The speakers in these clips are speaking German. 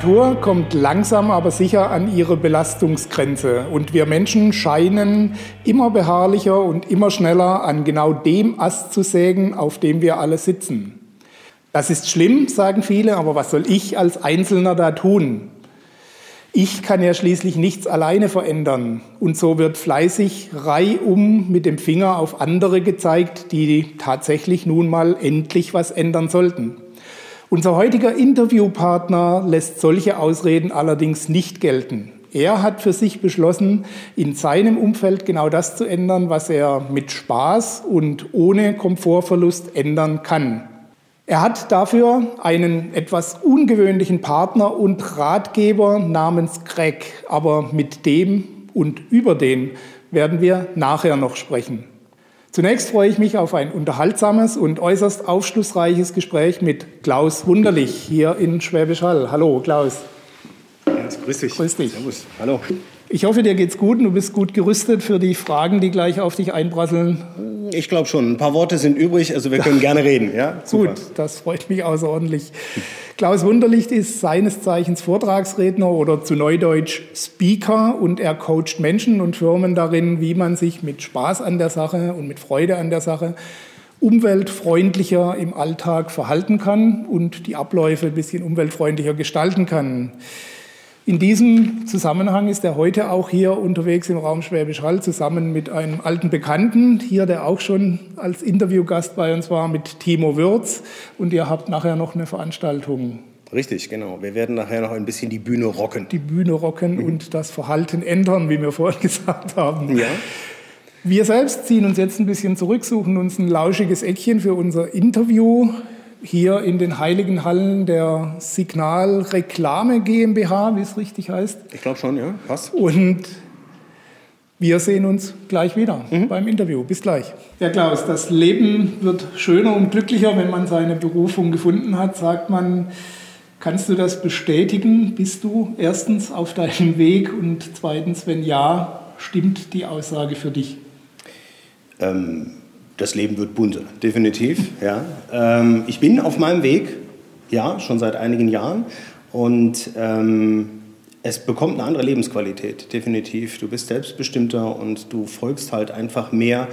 Natur kommt langsam aber sicher an ihre Belastungsgrenze und wir Menschen scheinen immer beharrlicher und immer schneller an genau dem Ast zu sägen, auf dem wir alle sitzen. Das ist schlimm, sagen viele, aber was soll ich als Einzelner da tun? Ich kann ja schließlich nichts alleine verändern. Und so wird fleißig reihum mit dem Finger auf andere gezeigt, die tatsächlich nun mal endlich was ändern sollten. Unser heutiger Interviewpartner lässt solche Ausreden allerdings nicht gelten. Er hat für sich beschlossen, in seinem Umfeld genau das zu ändern, was er mit Spaß und ohne Komfortverlust ändern kann. Er hat dafür einen etwas ungewöhnlichen Partner und Ratgeber namens Greg, aber mit dem und über den werden wir nachher noch sprechen. Zunächst freue ich mich auf ein unterhaltsames und äußerst aufschlussreiches Gespräch mit Klaus Wunderlich hier in Schwäbisch Hall. Hallo, Klaus. Ja, grüß dich. Grüß dich. Servus. Hallo. Ich hoffe, dir geht's gut und du bist gut gerüstet für die Fragen, die gleich auf dich einprasseln. Ich glaube schon. Ein paar Worte sind übrig, also wir können gerne reden. Ja? Super. Gut, das freut mich außerordentlich. Klaus Wunderlicht ist seines Zeichens Vortragsredner oder zu Neudeutsch Speaker und er coacht Menschen und Firmen darin, wie man sich mit Spaß an der Sache und mit Freude an der Sache umweltfreundlicher im Alltag verhalten kann und die Abläufe ein bisschen umweltfreundlicher gestalten kann. In diesem Zusammenhang ist er heute auch hier unterwegs im Raum Schwäbisch Hall zusammen mit einem alten Bekannten, hier der auch schon als Interviewgast bei uns war, mit Timo Würz. Und ihr habt nachher noch eine Veranstaltung. Richtig, genau. Wir werden nachher noch ein bisschen die Bühne rocken. Die Bühne rocken mhm. und das Verhalten ändern, wie wir vorhin gesagt haben. Ja. Wir selbst ziehen uns jetzt ein bisschen zurück, suchen uns ein lauschiges Eckchen für unser Interview hier in den heiligen Hallen der Signal Reklame GmbH, wie es richtig heißt. Ich glaube schon, ja, passt. Und wir sehen uns gleich wieder mhm. beim Interview. Bis gleich. Ja, Klaus, das Leben wird schöner und glücklicher, wenn man seine Berufung gefunden hat, sagt man. Kannst du das bestätigen? Bist du erstens auf deinem Weg und zweitens, wenn ja, stimmt die Aussage für dich? Ähm, das Leben wird bunter, definitiv. Ja. Ähm, ich bin auf meinem Weg, ja, schon seit einigen Jahren und ähm, es bekommt eine andere Lebensqualität, definitiv. Du bist selbstbestimmter und du folgst halt einfach mehr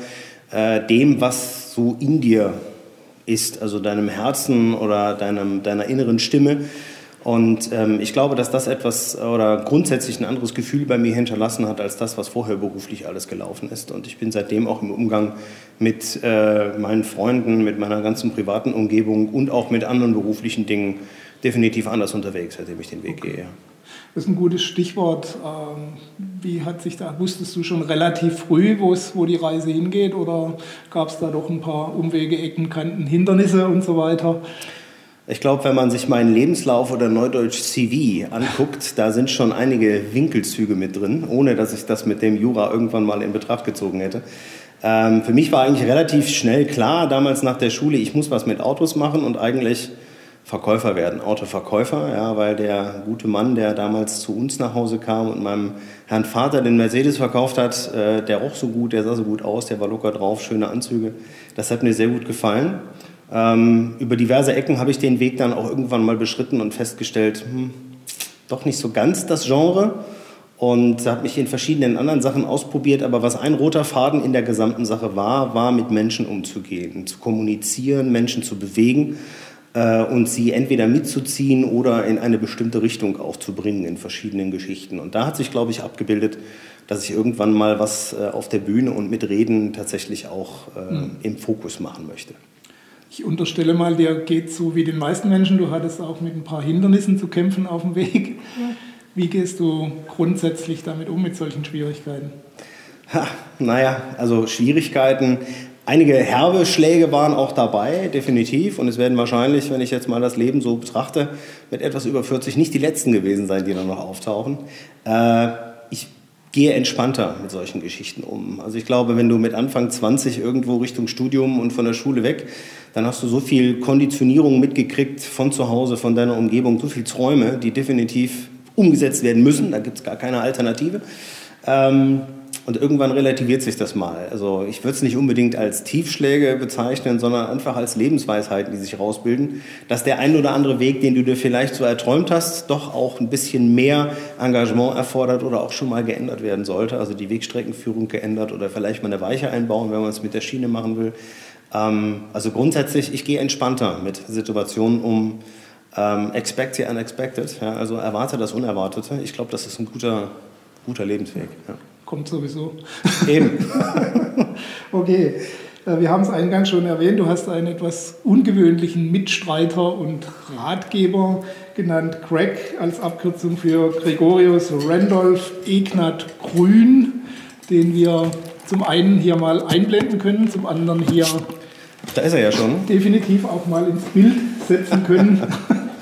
äh, dem, was so in dir ist, also deinem Herzen oder deinem, deiner inneren Stimme. Und ähm, ich glaube, dass das etwas oder grundsätzlich ein anderes Gefühl bei mir hinterlassen hat, als das, was vorher beruflich alles gelaufen ist. Und ich bin seitdem auch im Umgang mit äh, meinen Freunden, mit meiner ganzen privaten Umgebung und auch mit anderen beruflichen Dingen definitiv anders unterwegs, seitdem ich den Weg okay. gehe. Das ist ein gutes Stichwort. Ähm, wie hat sich da, wusstest du schon relativ früh, wo die Reise hingeht oder gab es da doch ein paar Umwege, Ecken, Kanten, Hindernisse und so weiter? Ich glaube, wenn man sich meinen Lebenslauf oder Neudeutsch CV anguckt, da sind schon einige Winkelzüge mit drin, ohne dass ich das mit dem Jura irgendwann mal in Betracht gezogen hätte. Ähm, für mich war eigentlich relativ schnell klar, damals nach der Schule, ich muss was mit Autos machen und eigentlich Verkäufer werden, Autoverkäufer, ja, weil der gute Mann, der damals zu uns nach Hause kam und meinem Herrn Vater den Mercedes verkauft hat, äh, der roch so gut, der sah so gut aus, der war locker drauf, schöne Anzüge. Das hat mir sehr gut gefallen. Ähm, über diverse Ecken habe ich den Weg dann auch irgendwann mal beschritten und festgestellt, hm, doch nicht so ganz das Genre. Und habe mich in verschiedenen anderen Sachen ausprobiert, aber was ein roter Faden in der gesamten Sache war, war mit Menschen umzugehen, zu kommunizieren, Menschen zu bewegen äh, und sie entweder mitzuziehen oder in eine bestimmte Richtung auch zu bringen in verschiedenen Geschichten. Und da hat sich, glaube ich, abgebildet, dass ich irgendwann mal was äh, auf der Bühne und mit Reden tatsächlich auch äh, mhm. im Fokus machen möchte. Ich unterstelle mal, dir geht so wie den meisten Menschen. Du hattest auch mit ein paar Hindernissen zu kämpfen auf dem Weg. Wie gehst du grundsätzlich damit um, mit solchen Schwierigkeiten? Ha, naja, also Schwierigkeiten. Einige herbe Schläge waren auch dabei, definitiv. Und es werden wahrscheinlich, wenn ich jetzt mal das Leben so betrachte, mit etwas über 40 nicht die letzten gewesen sein, die dann noch auftauchen. Äh, gehe entspannter mit solchen Geschichten um. Also ich glaube, wenn du mit Anfang 20 irgendwo Richtung Studium und von der Schule weg, dann hast du so viel Konditionierung mitgekriegt von zu Hause, von deiner Umgebung, so viele Träume, die definitiv umgesetzt werden müssen. Da gibt es gar keine Alternative. Ähm, und irgendwann relativiert sich das mal. Also ich würde es nicht unbedingt als Tiefschläge bezeichnen, sondern einfach als Lebensweisheiten, die sich rausbilden, dass der ein oder andere Weg, den du dir vielleicht so erträumt hast, doch auch ein bisschen mehr Engagement erfordert oder auch schon mal geändert werden sollte. Also die Wegstreckenführung geändert oder vielleicht mal eine Weiche einbauen, wenn man es mit der Schiene machen will. Ähm, also grundsätzlich, ich gehe entspannter mit Situationen um. Ähm, expect the unexpected, ja, also erwarte das Unerwartete. Ich glaube, das ist ein guter, guter Lebensweg. Ja kommt sowieso. Eben. okay. Äh, wir haben es eingangs schon erwähnt, du hast einen etwas ungewöhnlichen Mitstreiter und Ratgeber genannt, Greg als Abkürzung für Gregorius Randolph Ignat Grün, den wir zum einen hier mal einblenden können, zum anderen hier da ist er ja schon. definitiv auch mal ins Bild setzen können.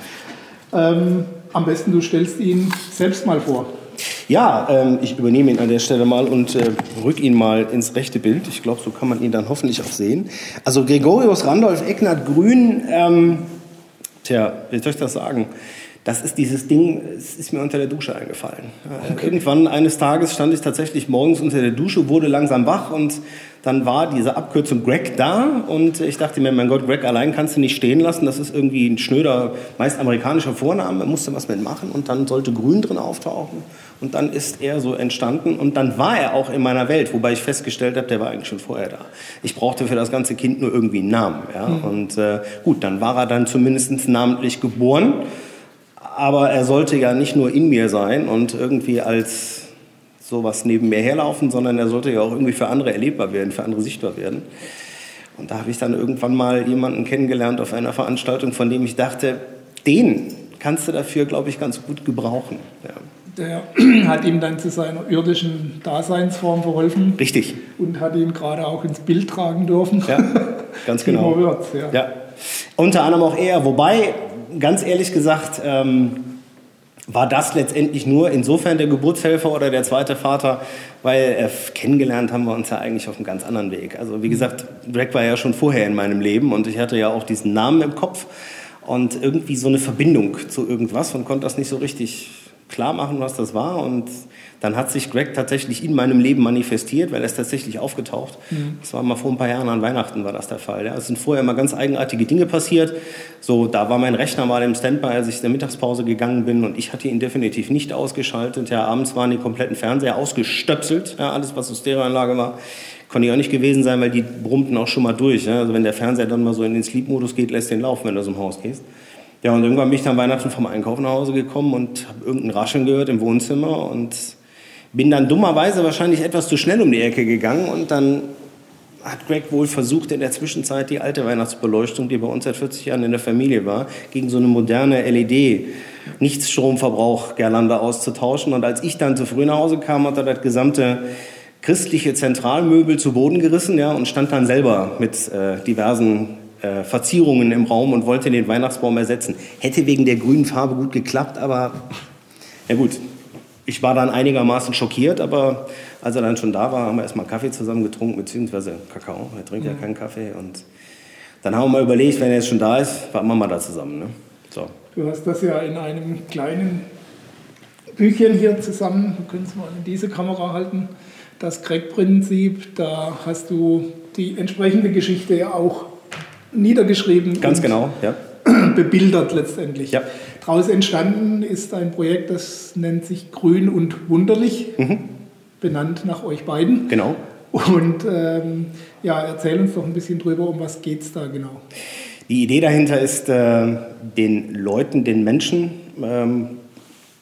ähm, am besten du stellst ihn selbst mal vor. Ja, ähm, ich übernehme ihn an der Stelle mal und äh, rück ihn mal ins rechte Bild. Ich glaube, so kann man ihn dann hoffentlich auch sehen. Also Gregorius Randolph Ecknert Grün, ähm, tja, wie soll ich das sagen? Das ist dieses Ding, es ist mir unter der Dusche eingefallen. Äh, okay. Irgendwann eines Tages stand ich tatsächlich morgens unter der Dusche, wurde langsam wach und dann war diese Abkürzung Greg da und ich dachte mir, mein Gott, Greg allein kannst du nicht stehen lassen. Das ist irgendwie ein schnöder, meist amerikanischer Vorname, da musste was mitmachen und dann sollte Grün drin auftauchen. Und dann ist er so entstanden und dann war er auch in meiner Welt, wobei ich festgestellt habe, der war eigentlich schon vorher da. Ich brauchte für das ganze Kind nur irgendwie einen Namen. Ja? Mhm. Und äh, gut, dann war er dann zumindest namentlich geboren, aber er sollte ja nicht nur in mir sein und irgendwie als sowas neben mir herlaufen, sondern er sollte ja auch irgendwie für andere erlebbar werden, für andere sichtbar werden. Und da habe ich dann irgendwann mal jemanden kennengelernt auf einer Veranstaltung, von dem ich dachte, den kannst du dafür, glaube ich, ganz gut gebrauchen. Ja der hat ihm dann zu seiner irdischen Daseinsform verholfen. Richtig. Und hat ihn gerade auch ins Bild tragen dürfen. Ja, ganz genau. Wirtz, ja. ja. Unter anderem auch er. Wobei, ganz ehrlich gesagt, ähm, war das letztendlich nur insofern der Geburtshelfer oder der zweite Vater, weil äh, kennengelernt haben wir uns ja eigentlich auf einem ganz anderen Weg. Also wie gesagt, Greg war ja schon vorher in meinem Leben und ich hatte ja auch diesen Namen im Kopf und irgendwie so eine Verbindung zu irgendwas und konnte das nicht so richtig klar machen, was das war. Und dann hat sich Greg tatsächlich in meinem Leben manifestiert, weil er ist tatsächlich aufgetaucht. Mhm. Das war mal vor ein paar Jahren an Weihnachten war das der Fall. Ja. Es sind vorher immer ganz eigenartige Dinge passiert. So, da war mein Rechner mal im Standby, als ich in der Mittagspause gegangen bin und ich hatte ihn definitiv nicht ausgeschaltet. Ja, abends waren die kompletten Fernseher ausgestöpselt, ja, alles was so Stereoanlage war. Konnte ich auch nicht gewesen sein, weil die brummten auch schon mal durch. Ja. Also wenn der Fernseher dann mal so in den Sleep-Modus geht, lässt den laufen, wenn du aus dem Haus gehst. Ja, und irgendwann bin ich dann Weihnachten vom Einkauf nach Hause gekommen und habe irgendein Rascheln gehört im Wohnzimmer und bin dann dummerweise wahrscheinlich etwas zu schnell um die Ecke gegangen und dann hat Greg wohl versucht, in der Zwischenzeit die alte Weihnachtsbeleuchtung, die bei uns seit 40 Jahren in der Familie war, gegen so eine moderne LED, Nichtstromverbrauch Gerlande auszutauschen. Und als ich dann zu früh nach Hause kam, hat er das gesamte christliche Zentralmöbel zu Boden gerissen ja, und stand dann selber mit äh, diversen äh, Verzierungen im Raum und wollte den Weihnachtsbaum ersetzen. Hätte wegen der grünen Farbe gut geklappt, aber ja gut. Ich war dann einigermaßen schockiert, aber als er dann schon da war, haben wir erstmal Kaffee zusammen getrunken, beziehungsweise Kakao. Er trinkt mhm. ja keinen Kaffee. Und dann haben wir mal überlegt, wenn er jetzt schon da ist, warten wir mal da zusammen. Ne? So. Du hast das ja in einem kleinen Büchchen hier zusammen, du könntest mal in diese Kamera halten, das Craig-Prinzip, da hast du die entsprechende Geschichte ja auch niedergeschrieben. Ganz genau, ja. Bebildert letztendlich. Ja. Daraus entstanden ist ein Projekt, das nennt sich Grün und Wunderlich, mhm. benannt nach euch beiden. Genau. Und ähm, ja, erzähl uns doch ein bisschen drüber, um was geht es da genau. Die Idee dahinter ist, äh, den Leuten, den Menschen, ähm,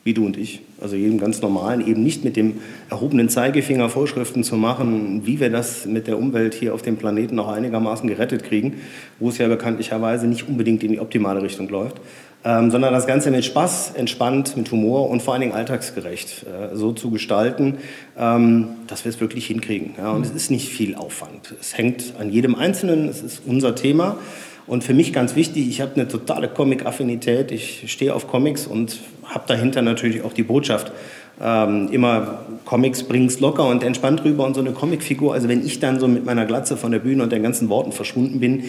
wie du und ich, also jedem ganz normalen, eben nicht mit dem erhobenen Zeigefinger Vorschriften zu machen, wie wir das mit der Umwelt hier auf dem Planeten noch einigermaßen gerettet kriegen, wo es ja bekanntlicherweise nicht unbedingt in die optimale Richtung läuft, ähm, sondern das Ganze mit Spaß, entspannt, mit Humor und vor allen Dingen alltagsgerecht äh, so zu gestalten, ähm, dass wir es wirklich hinkriegen. Ja, und es ist nicht viel Aufwand. Es hängt an jedem Einzelnen, es ist unser Thema. Und für mich ganz wichtig, ich habe eine totale Comic-Affinität. Ich stehe auf Comics und habe dahinter natürlich auch die Botschaft. ähm, immer Comics bringst locker und entspannt rüber und so eine Comicfigur. Also wenn ich dann so mit meiner Glatze von der Bühne und den ganzen Worten verschwunden bin,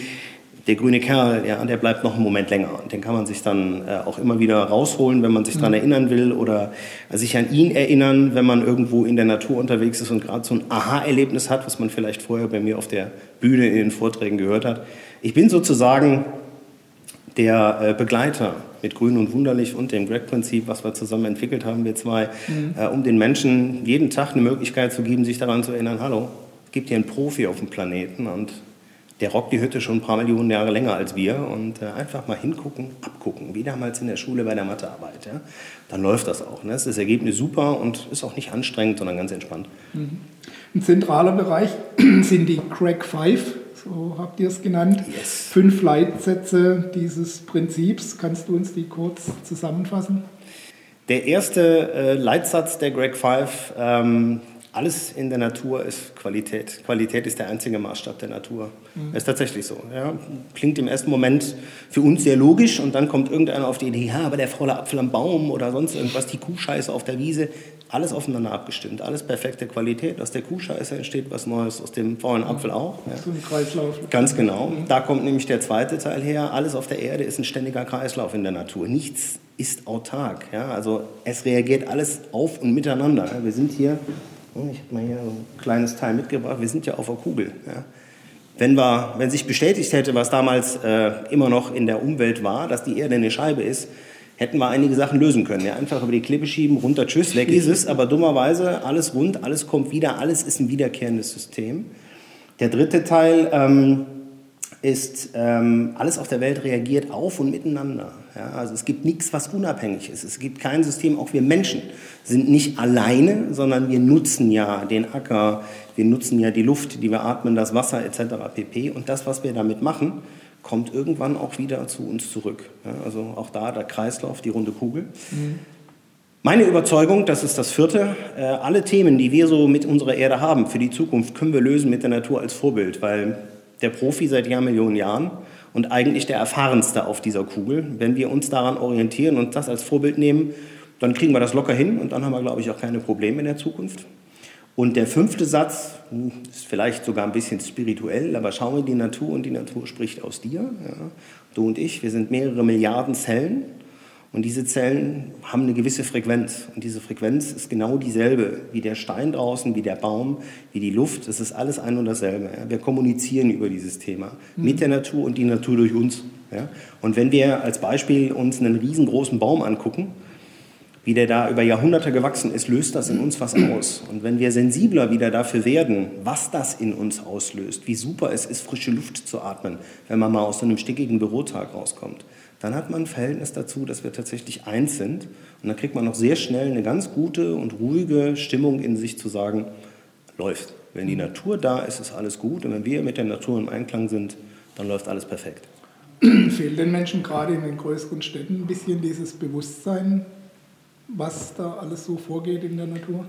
der grüne Kerl, ja, der bleibt noch einen Moment länger. Und den kann man sich dann äh, auch immer wieder rausholen, wenn man sich daran mhm. erinnern will oder sich an ihn erinnern, wenn man irgendwo in der Natur unterwegs ist und gerade so ein Aha-Erlebnis hat, was man vielleicht vorher bei mir auf der Bühne in den Vorträgen gehört hat. Ich bin sozusagen der äh, Begleiter mit Grün und Wunderlich und dem Greg-Prinzip, was wir zusammen entwickelt haben, wir zwei, mhm. äh, um den Menschen jeden Tag eine Möglichkeit zu geben, sich daran zu erinnern, hallo, gibt hier einen Profi auf dem Planeten und der rockt die Hütte schon ein paar Millionen Jahre länger als wir und äh, einfach mal hingucken, abgucken, wie damals in der Schule bei der Mathearbeit. Ja? Dann läuft das auch. Ne? Das, das Ergebnis super und ist auch nicht anstrengend, sondern ganz entspannt. Mhm. Ein zentraler Bereich sind die Crack 5, so habt ihr es genannt. Yes. Fünf Leitsätze dieses Prinzips. Kannst du uns die kurz zusammenfassen? Der erste äh, Leitsatz der Greg 5 ähm, alles in der Natur ist Qualität. Qualität ist der einzige Maßstab der Natur. Mhm. Ist tatsächlich so. Ja. Klingt im ersten Moment für uns sehr logisch und dann kommt irgendeiner auf die Idee, ja, aber der faule Apfel am Baum oder sonst irgendwas, die Kuhscheiße auf der Wiese, alles aufeinander abgestimmt, alles perfekte Qualität. Aus der Kuhscheiße entsteht was Neues, aus dem faulen Apfel auch. Ja. So ein Kreislauf. Ganz genau. Mhm. Da kommt nämlich der zweite Teil her. Alles auf der Erde ist ein ständiger Kreislauf in der Natur. Nichts ist autark. Ja. Also es reagiert alles auf und miteinander. Wir sind hier ich habe mal hier ein kleines Teil mitgebracht. Wir sind ja auf der Kugel. Ja. Wenn, wir, wenn sich bestätigt hätte, was damals äh, immer noch in der Umwelt war, dass die Erde eine Scheibe ist, hätten wir einige Sachen lösen können. Ja, einfach über die Klippe schieben, runter, tschüss, weg ist es. Aber dummerweise alles rund, alles kommt wieder, alles ist ein wiederkehrendes System. Der dritte Teil ähm, ist, ähm, alles auf der Welt reagiert auf und miteinander. Ja, also es gibt nichts, was unabhängig ist. Es gibt kein System, auch wir Menschen sind nicht alleine, sondern wir nutzen ja den Acker, wir nutzen ja die Luft, die wir atmen, das Wasser etc. pp. Und das, was wir damit machen, kommt irgendwann auch wieder zu uns zurück. Ja, also auch da der Kreislauf, die runde Kugel. Mhm. Meine Überzeugung, das ist das vierte, äh, alle Themen, die wir so mit unserer Erde haben für die Zukunft, können wir lösen mit der Natur als Vorbild, weil der Profi seit Jahrmillionen Jahren und eigentlich der erfahrenste auf dieser Kugel. Wenn wir uns daran orientieren und das als Vorbild nehmen, dann kriegen wir das locker hin und dann haben wir, glaube ich, auch keine Probleme in der Zukunft. Und der fünfte Satz hm, ist vielleicht sogar ein bisschen spirituell, aber schau in die Natur und die Natur spricht aus dir. Ja. Du und ich, wir sind mehrere Milliarden Zellen und diese Zellen haben eine gewisse Frequenz. Und diese Frequenz ist genau dieselbe wie der Stein draußen, wie der Baum, wie die Luft. Es ist alles ein und dasselbe. Wir kommunizieren über dieses Thema mhm. mit der Natur und die Natur durch uns. Und wenn wir als Beispiel uns einen riesengroßen Baum angucken, wie der da über Jahrhunderte gewachsen ist, löst das in uns was aus. Und wenn wir sensibler wieder dafür werden, was das in uns auslöst, wie super es ist, frische Luft zu atmen, wenn man mal aus so einem stickigen Bürotag rauskommt, dann hat man ein Verhältnis dazu, dass wir tatsächlich eins sind. Und dann kriegt man noch sehr schnell eine ganz gute und ruhige Stimmung in sich zu sagen, läuft. Wenn die Natur da ist, ist alles gut. Und wenn wir mit der Natur im Einklang sind, dann läuft alles perfekt. Fehlt den Menschen gerade in den größeren Städten ein bisschen dieses Bewusstsein, was da alles so vorgeht in der Natur?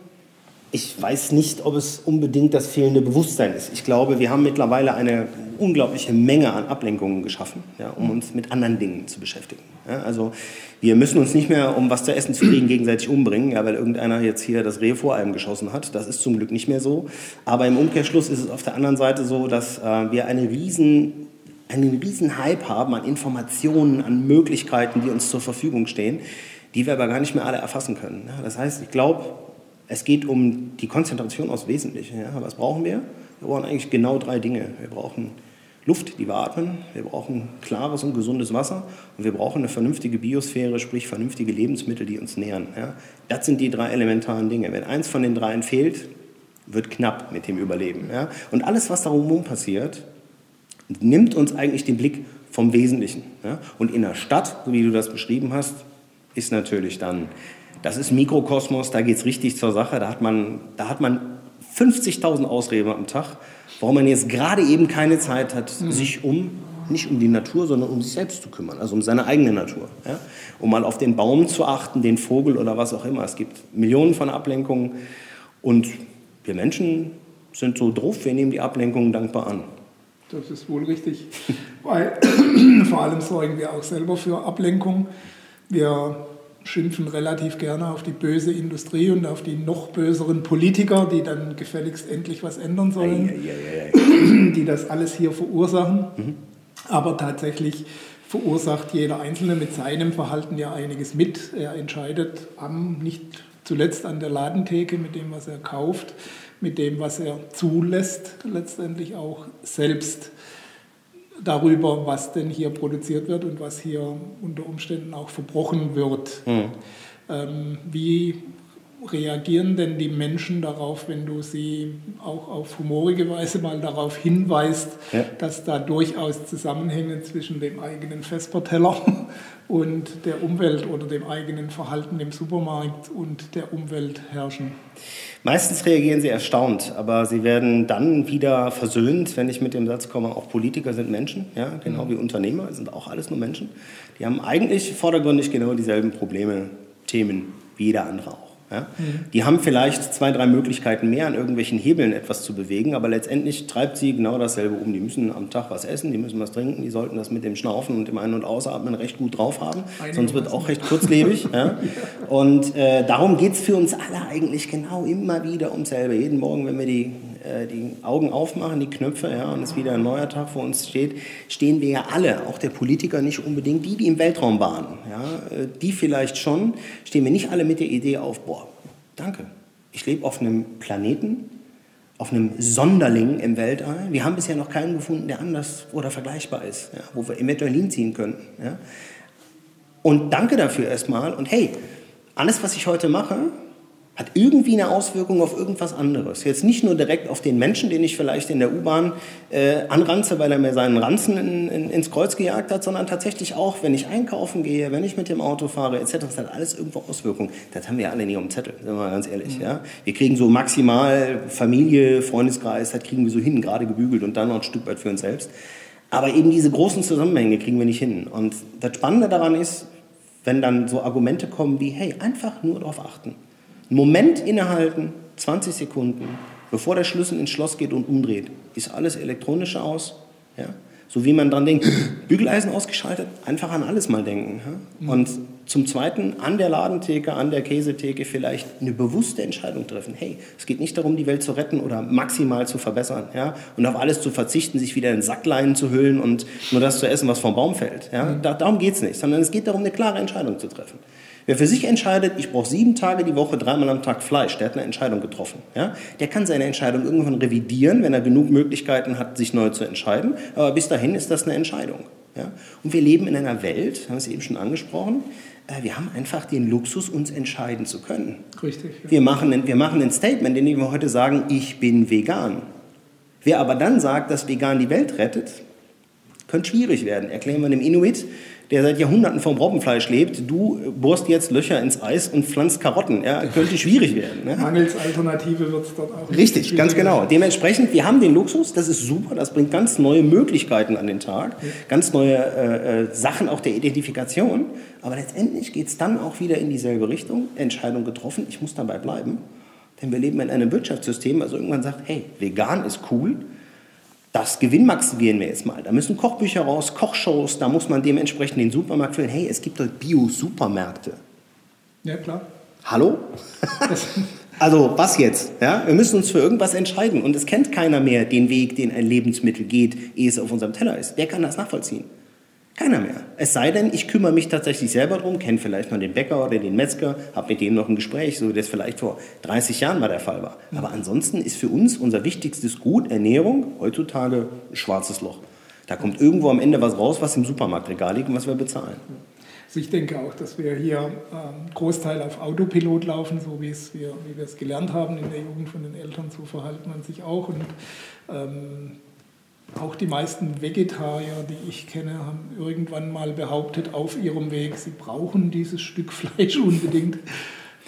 Ich weiß nicht, ob es unbedingt das fehlende Bewusstsein ist. Ich glaube, wir haben mittlerweile eine unglaubliche Menge an Ablenkungen geschaffen, ja, um uns mit anderen Dingen zu beschäftigen. Ja, also wir müssen uns nicht mehr, um was zu essen zu kriegen, gegenseitig umbringen, ja, weil irgendeiner jetzt hier das Reh vor einem geschossen hat. Das ist zum Glück nicht mehr so. Aber im Umkehrschluss ist es auf der anderen Seite so, dass äh, wir eine riesen, einen riesen Hype haben an Informationen, an Möglichkeiten, die uns zur Verfügung stehen, die wir aber gar nicht mehr alle erfassen können. Ja, das heißt, ich glaube, es geht um die Konzentration aufs Wesentliche. Ja. Was brauchen wir? Wir brauchen eigentlich genau drei Dinge. Wir brauchen Luft, die wir atmen, wir brauchen klares und gesundes Wasser und wir brauchen eine vernünftige Biosphäre, sprich vernünftige Lebensmittel, die uns nähern. Ja. Das sind die drei elementaren Dinge. Wenn eins von den dreien fehlt, wird knapp mit dem Überleben. Ja. Und alles, was darum passiert, nimmt uns eigentlich den Blick vom Wesentlichen. Ja. Und in der Stadt, so wie du das beschrieben hast, ist natürlich dann das ist Mikrokosmos, da geht es richtig zur Sache. Da hat man, da hat man 50.000 Ausreden am Tag, warum man jetzt gerade eben keine Zeit hat, mhm. sich um, nicht um die Natur, sondern um sich selbst zu kümmern, also um seine eigene Natur. Ja? Um mal auf den Baum zu achten, den Vogel oder was auch immer. Es gibt Millionen von Ablenkungen und wir Menschen sind so drauf, wir nehmen die Ablenkungen dankbar an. Das ist wohl richtig, weil vor allem sorgen wir auch selber für Ablenkung. Wir schimpfen relativ gerne auf die böse Industrie und auf die noch böseren Politiker, die dann gefälligst endlich was ändern sollen, die das alles hier verursachen. Mhm. Aber tatsächlich verursacht jeder Einzelne mit seinem Verhalten ja einiges mit. Er entscheidet am, nicht zuletzt an der Ladentheke mit dem, was er kauft, mit dem, was er zulässt, letztendlich auch selbst darüber, was denn hier produziert wird und was hier unter Umständen auch verbrochen wird. Mhm. Ähm, wie reagieren denn die Menschen darauf, wenn du sie auch auf humorige Weise mal darauf hinweist, ja. dass da durchaus Zusammenhänge zwischen dem eigenen Vesperteller und der Umwelt oder dem eigenen Verhalten im Supermarkt und der Umwelt herrschen? Meistens reagieren sie erstaunt, aber sie werden dann wieder versöhnt, wenn ich mit dem Satz komme, auch Politiker sind Menschen, ja, genau mhm. wie Unternehmer, sind auch alles nur Menschen. Die haben eigentlich vordergründig genau dieselben Probleme, Themen wie jeder andere auch. Ja? Mhm. Die haben vielleicht zwei, drei Möglichkeiten mehr, an irgendwelchen Hebeln etwas zu bewegen, aber letztendlich treibt sie genau dasselbe um. Die müssen am Tag was essen, die müssen was trinken, die sollten das mit dem Schnaufen und dem Ein- und Ausatmen recht gut drauf haben, Einige sonst wird auch recht kurzlebig. ja? Und äh, darum geht es für uns alle eigentlich genau immer wieder ums selbe. Jeden Morgen, wenn wir die, äh, die Augen aufmachen, die Knöpfe, ja, und es wieder ein neuer Tag vor uns steht, stehen wir ja alle, auch der Politiker nicht unbedingt, die, die im Weltraum bahnen. Ja? Äh, die vielleicht schon, stehen wir nicht alle mit der Idee auf, boah, Danke. Ich lebe auf einem Planeten, auf einem Sonderling im Weltall. Wir haben bisher noch keinen gefunden, der anders oder vergleichbar ist, ja, wo wir eventuell ziehen könnten. Ja. Und danke dafür erstmal. Und hey, alles, was ich heute mache, hat irgendwie eine Auswirkung auf irgendwas anderes. Jetzt nicht nur direkt auf den Menschen, den ich vielleicht in der U-Bahn äh, anranze, weil er mir seinen Ranzen in, in, ins Kreuz gejagt hat, sondern tatsächlich auch, wenn ich einkaufen gehe, wenn ich mit dem Auto fahre, etc. Das hat alles irgendwo Auswirkungen. Das haben wir alle nicht um Zettel, sind wir mal ganz ehrlich. Mhm. Ja? Wir kriegen so maximal Familie, Freundeskreis, das kriegen wir so hin, gerade gebügelt und dann noch ein Stück weit für uns selbst. Aber eben diese großen Zusammenhänge kriegen wir nicht hin. Und das Spannende daran ist, wenn dann so Argumente kommen wie, hey, einfach nur darauf achten. Einen Moment innehalten, 20 Sekunden, bevor der Schlüssel ins Schloss geht und umdreht. Ist alles elektronisch aus? Ja? So wie man dran denkt, Bügeleisen ausgeschaltet, einfach an alles mal denken. Ja? Mhm. Und zum Zweiten an der Ladentheke, an der Käsetheke vielleicht eine bewusste Entscheidung treffen. Hey, es geht nicht darum, die Welt zu retten oder maximal zu verbessern ja? und auf alles zu verzichten, sich wieder in Sackleinen zu hüllen und nur das zu essen, was vom Baum fällt. Ja? Mhm. Da, darum geht es nicht, sondern es geht darum, eine klare Entscheidung zu treffen. Wer für sich entscheidet, ich brauche sieben Tage die Woche, dreimal am Tag Fleisch, der hat eine Entscheidung getroffen. Ja? Der kann seine Entscheidung irgendwann revidieren, wenn er genug Möglichkeiten hat, sich neu zu entscheiden. Aber bis dahin ist das eine Entscheidung. Ja? Und wir leben in einer Welt, haben Sie eben schon angesprochen, äh, wir haben einfach den Luxus, uns entscheiden zu können. Richtig. Ja. Wir, machen, wir machen ein Statement, in dem wir heute sagen, ich bin vegan. Wer aber dann sagt, dass vegan die Welt rettet, könnte schwierig werden. Erklären wir dem Inuit, der seit Jahrhunderten vom Robbenfleisch lebt, du bohrst jetzt Löcher ins Eis und pflanzt Karotten. Ja, könnte schwierig werden. Ne? Mangels Alternative wird es dort auch. Richtig, ganz genau. Dementsprechend, wir haben den Luxus, das ist super, das bringt ganz neue Möglichkeiten an den Tag, ja. ganz neue äh, äh, Sachen auch der Identifikation. Aber letztendlich geht es dann auch wieder in dieselbe Richtung. Entscheidung getroffen, ich muss dabei bleiben. Denn wir leben in einem Wirtschaftssystem, also irgendwann sagt, hey, vegan ist cool, das gewinnmaximieren wir jetzt mal. Da müssen Kochbücher raus, Kochshows, da muss man dementsprechend den Supermarkt füllen. Hey, es gibt dort Bio-Supermärkte. Ja, klar. Hallo? also, was jetzt? Ja, wir müssen uns für irgendwas entscheiden. Und es kennt keiner mehr den Weg, den ein Lebensmittel geht, ehe es auf unserem Teller ist. Wer kann das nachvollziehen? Keiner mehr. Es sei denn, ich kümmere mich tatsächlich selber drum, kenne vielleicht mal den Bäcker oder den Metzger, habe mit dem noch ein Gespräch, so wie das vielleicht vor 30 Jahren mal der Fall war. Aber ansonsten ist für uns unser wichtigstes Gut Ernährung heutzutage ein schwarzes Loch. Da kommt irgendwo am Ende was raus, was im Supermarktregal liegt und was wir bezahlen. Also ich denke auch, dass wir hier ähm, Großteil auf Autopilot laufen, so wie, es wir, wie wir es gelernt haben in der Jugend von den Eltern, so verhalten man sich auch. Und ähm, auch die meisten Vegetarier, die ich kenne, haben irgendwann mal behauptet auf ihrem Weg, sie brauchen dieses Stück Fleisch unbedingt,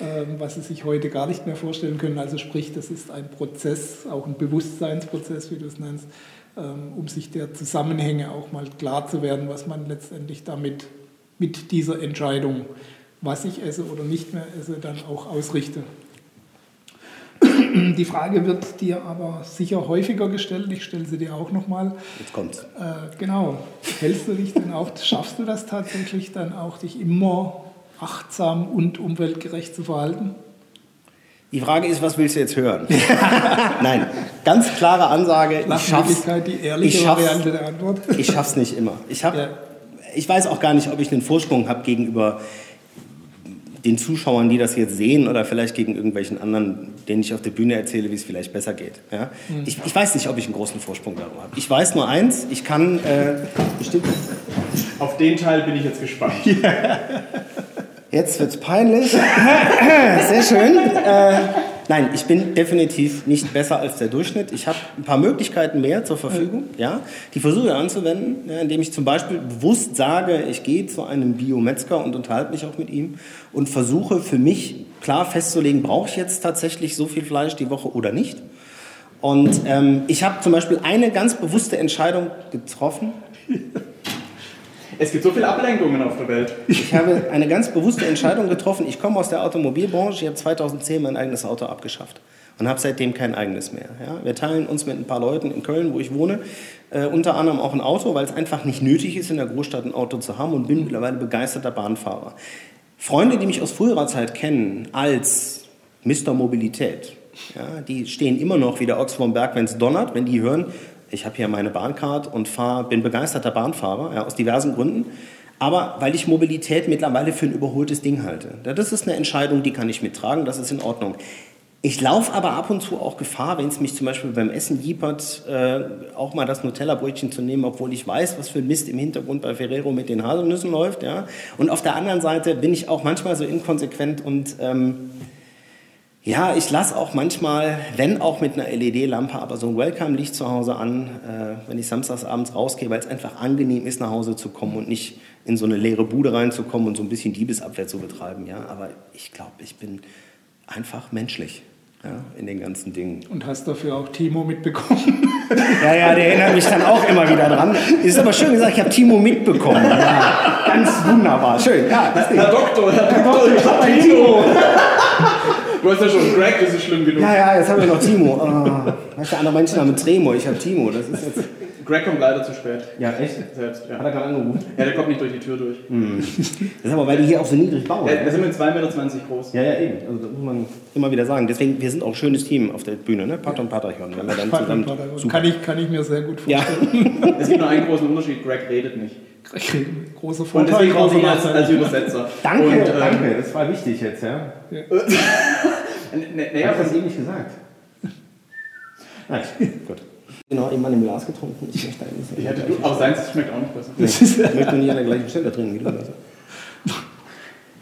ähm, was sie sich heute gar nicht mehr vorstellen können. Also sprich, das ist ein Prozess, auch ein Bewusstseinsprozess, wie du es nennst, ähm, um sich der Zusammenhänge auch mal klar zu werden, was man letztendlich damit mit dieser Entscheidung, was ich esse oder nicht mehr esse, dann auch ausrichte. Die Frage wird dir aber sicher häufiger gestellt. Ich stelle sie dir auch nochmal. Jetzt kommt's. Äh, genau. Hältst du dich denn auch, schaffst du das tatsächlich dann auch, dich immer achtsam und umweltgerecht zu verhalten? Die Frage ist, was willst du jetzt hören? Nein, ganz klare Ansage. Ich schaff's, die ehrliche ich schaff's, Variante der Antwort. Ich schaff's nicht immer. Ich, hab, ja. ich weiß auch gar nicht, ob ich einen Vorsprung habe gegenüber den Zuschauern, die das jetzt sehen oder vielleicht gegen irgendwelchen anderen, denen ich auf der Bühne erzähle, wie es vielleicht besser geht. Ja? Mhm. Ich, ich, weiß nicht, ob ich einen großen Vorsprung darüber habe. Ich weiß nur eins, ich kann äh, bestimmt... Auf den Teil bin ich jetzt gespannt. Jetzt wird es peinlich. Sehr schön. Äh, nein, ich bin definitiv nicht besser als der Durchschnitt. Ich habe ein paar Möglichkeiten mehr zur Verfügung. Ja, die versuche ich anzuwenden, ja, indem ich zum Beispiel bewusst sage, ich gehe zu einem Biometzger und unterhalte mich auch mit ihm und versuche für mich klar festzulegen, brauche ich jetzt tatsächlich so viel Fleisch die Woche oder nicht. Und ähm, ich habe zum Beispiel eine ganz bewusste Entscheidung getroffen. Es gibt so viele Ablenkungen auf der Welt. Ich habe eine ganz bewusste Entscheidung getroffen. Ich komme aus der Automobilbranche. Ich habe 2010 mein eigenes Auto abgeschafft und habe seitdem kein eigenes mehr. Ja, wir teilen uns mit ein paar Leuten in Köln, wo ich wohne, äh, unter anderem auch ein Auto, weil es einfach nicht nötig ist, in der Großstadt ein Auto zu haben und bin mittlerweile begeisterter Bahnfahrer. Freunde, die mich aus früherer Zeit kennen als Mr. Mobilität, ja, die stehen immer noch wie der Ochs vom Berg, wenn es donnert, wenn die hören, ich habe hier meine Bahncard und fahr, bin begeisterter Bahnfahrer, ja, aus diversen Gründen. Aber weil ich Mobilität mittlerweile für ein überholtes Ding halte. Das ist eine Entscheidung, die kann ich mittragen, das ist in Ordnung. Ich laufe aber ab und zu auch Gefahr, wenn es mich zum Beispiel beim Essen jiepert, äh, auch mal das Nutella-Brötchen zu nehmen, obwohl ich weiß, was für Mist im Hintergrund bei Ferrero mit den Haselnüssen läuft. Ja? Und auf der anderen Seite bin ich auch manchmal so inkonsequent und ähm, ja, ich lasse auch manchmal, wenn auch mit einer LED-Lampe, aber so ein Welcome-Licht zu Hause an, äh, wenn ich samstags abends rausgehe, weil es einfach angenehm ist, nach Hause zu kommen und nicht in so eine leere Bude reinzukommen und so ein bisschen Diebesabwehr zu betreiben. Ja, aber ich glaube, ich bin einfach menschlich. Ja, in den ganzen Dingen. Und hast dafür auch Timo mitbekommen? Ja, ja, der erinnert mich dann auch immer wieder dran. Ist aber schön gesagt, ich habe Timo mitbekommen. Ja, ganz wunderbar. Schön. Ja, das Herr Doktor, Herr Doktor, ich habe Timo. Du hast ja schon Greg, das ist schlimm genug. Ja, ja, jetzt haben wir noch Timo. Oh, weißt du, andere Menschen haben Tremor, ich habe Timo. Das ist jetzt Greg kommt leider zu spät. Ja, echt? Selbst, ja. Hat er gerade angerufen? Ja, der kommt nicht durch die Tür durch. Hm. Das ist aber, weil die hier auch so niedrig bauen. Ja, wir sind mit 2,20 Meter groß. Ja, ja, eben. Also das muss man immer wieder sagen. Deswegen, wir sind auch ein schönes Team auf der Bühne, ne? Pat und Paterchon. Wenn wir dann Pat zusammen kann, ich, kann ich mir sehr gut vorstellen. Ja. es gibt nur einen großen Unterschied, Greg redet nicht. Greg großer Vorteil. Und deswegen brauche ich als, als Übersetzer. danke, und, ähm, danke. Das war wichtig jetzt, ja. ja. naja, was eben nicht gesagt. Nein, gut. Genau, eben an dem Glas getrunken. Ich möchte eigentlich ich hätte, du, aber seins schmeckt auch nicht besser. Nee, ich möchte nicht an der gleichen Stelle trinken wie du. Also.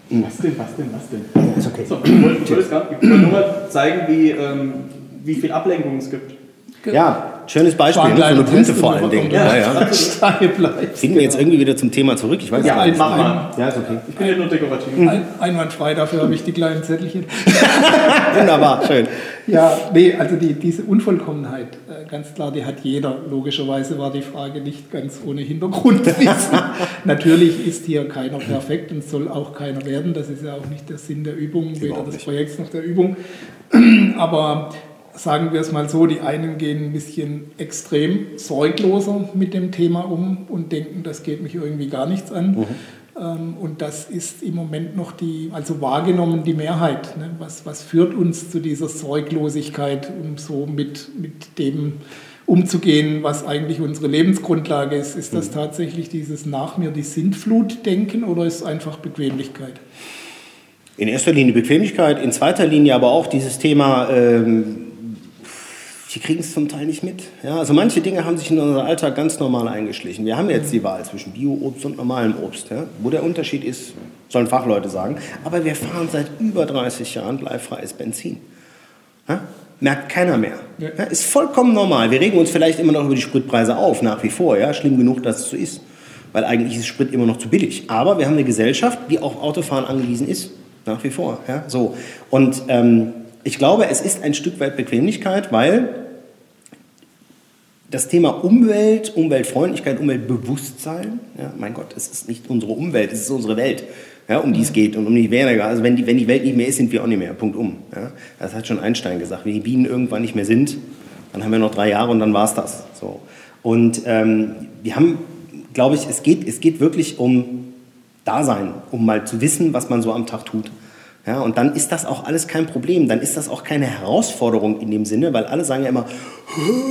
Was denn, was denn, was denn? Ist okay. So, ich wollte, ich wollte nur mal zeigen, wie, ähm, wie viel Ablenkung es gibt. Ja, schönes Beispiel, ne? so eine Punkte vor allen Dingen. Ja, ja. Finden wir jetzt irgendwie wieder zum Thema zurück? Ich weiß ja, nicht. Mach mal. Ja, ist okay. Ich bin ja nur dekorativ. Ein, einwandfrei, dafür habe ich die kleinen Zettelchen. Wunderbar, schön. Ja, nee, also die, diese Unvollkommenheit, äh, ganz klar, die hat jeder. Logischerweise war die Frage nicht ganz ohne Hintergrundwissen. Natürlich ist hier keiner perfekt und soll auch keiner werden. Das ist ja auch nicht der Sinn der Übung, weder des Projekts noch der Übung. Aber sagen wir es mal so, die einen gehen ein bisschen extrem sorgloser mit dem Thema um und denken, das geht mich irgendwie gar nichts an. Mhm. Ähm, und das ist im Moment noch die, also wahrgenommen die Mehrheit. Ne? Was, was führt uns zu dieser Sorglosigkeit, um so mit, mit dem umzugehen, was eigentlich unsere Lebensgrundlage ist? Ist das mhm. tatsächlich dieses nach mir die Sintflut-Denken oder ist es einfach Bequemlichkeit? In erster Linie Bequemlichkeit, in zweiter Linie aber auch dieses Thema, ähm, die kriegen es zum Teil nicht mit. Ja, also manche Dinge haben sich in unseren Alltag ganz normal eingeschlichen. Wir haben jetzt die Wahl zwischen Bio-Obst und normalem Obst. Ja. Wo der Unterschied ist, sollen Fachleute sagen. Aber wir fahren seit über 30 Jahren bleifreies Benzin. Ja. Merkt keiner mehr. Ja, ist vollkommen normal. Wir regen uns vielleicht immer noch über die Spritpreise auf, nach wie vor. Ja, schlimm genug, dass es so ist. Weil eigentlich ist Sprit immer noch zu billig. Aber wir haben eine Gesellschaft, die auf Autofahren angewiesen ist. Nach wie vor. Ja, so. Und ähm, ich glaube, es ist ein Stück weit Bequemlichkeit, weil das Thema Umwelt, Umweltfreundlichkeit, Umweltbewusstsein, ja, mein Gott, es ist nicht unsere Umwelt, es ist unsere Welt, ja, um die es geht und um die weniger. Also wenn die, wenn die Welt nicht mehr ist, sind wir auch nicht mehr. Punkt um. Ja. Das hat schon Einstein gesagt. Wenn die Bienen irgendwann nicht mehr sind, dann haben wir noch drei Jahre und dann war es das. So. Und ähm, wir haben, glaube ich, es geht, es geht wirklich um da sein, um mal zu wissen, was man so am Tag tut. Ja, und dann ist das auch alles kein Problem. Dann ist das auch keine Herausforderung in dem Sinne, weil alle sagen ja immer,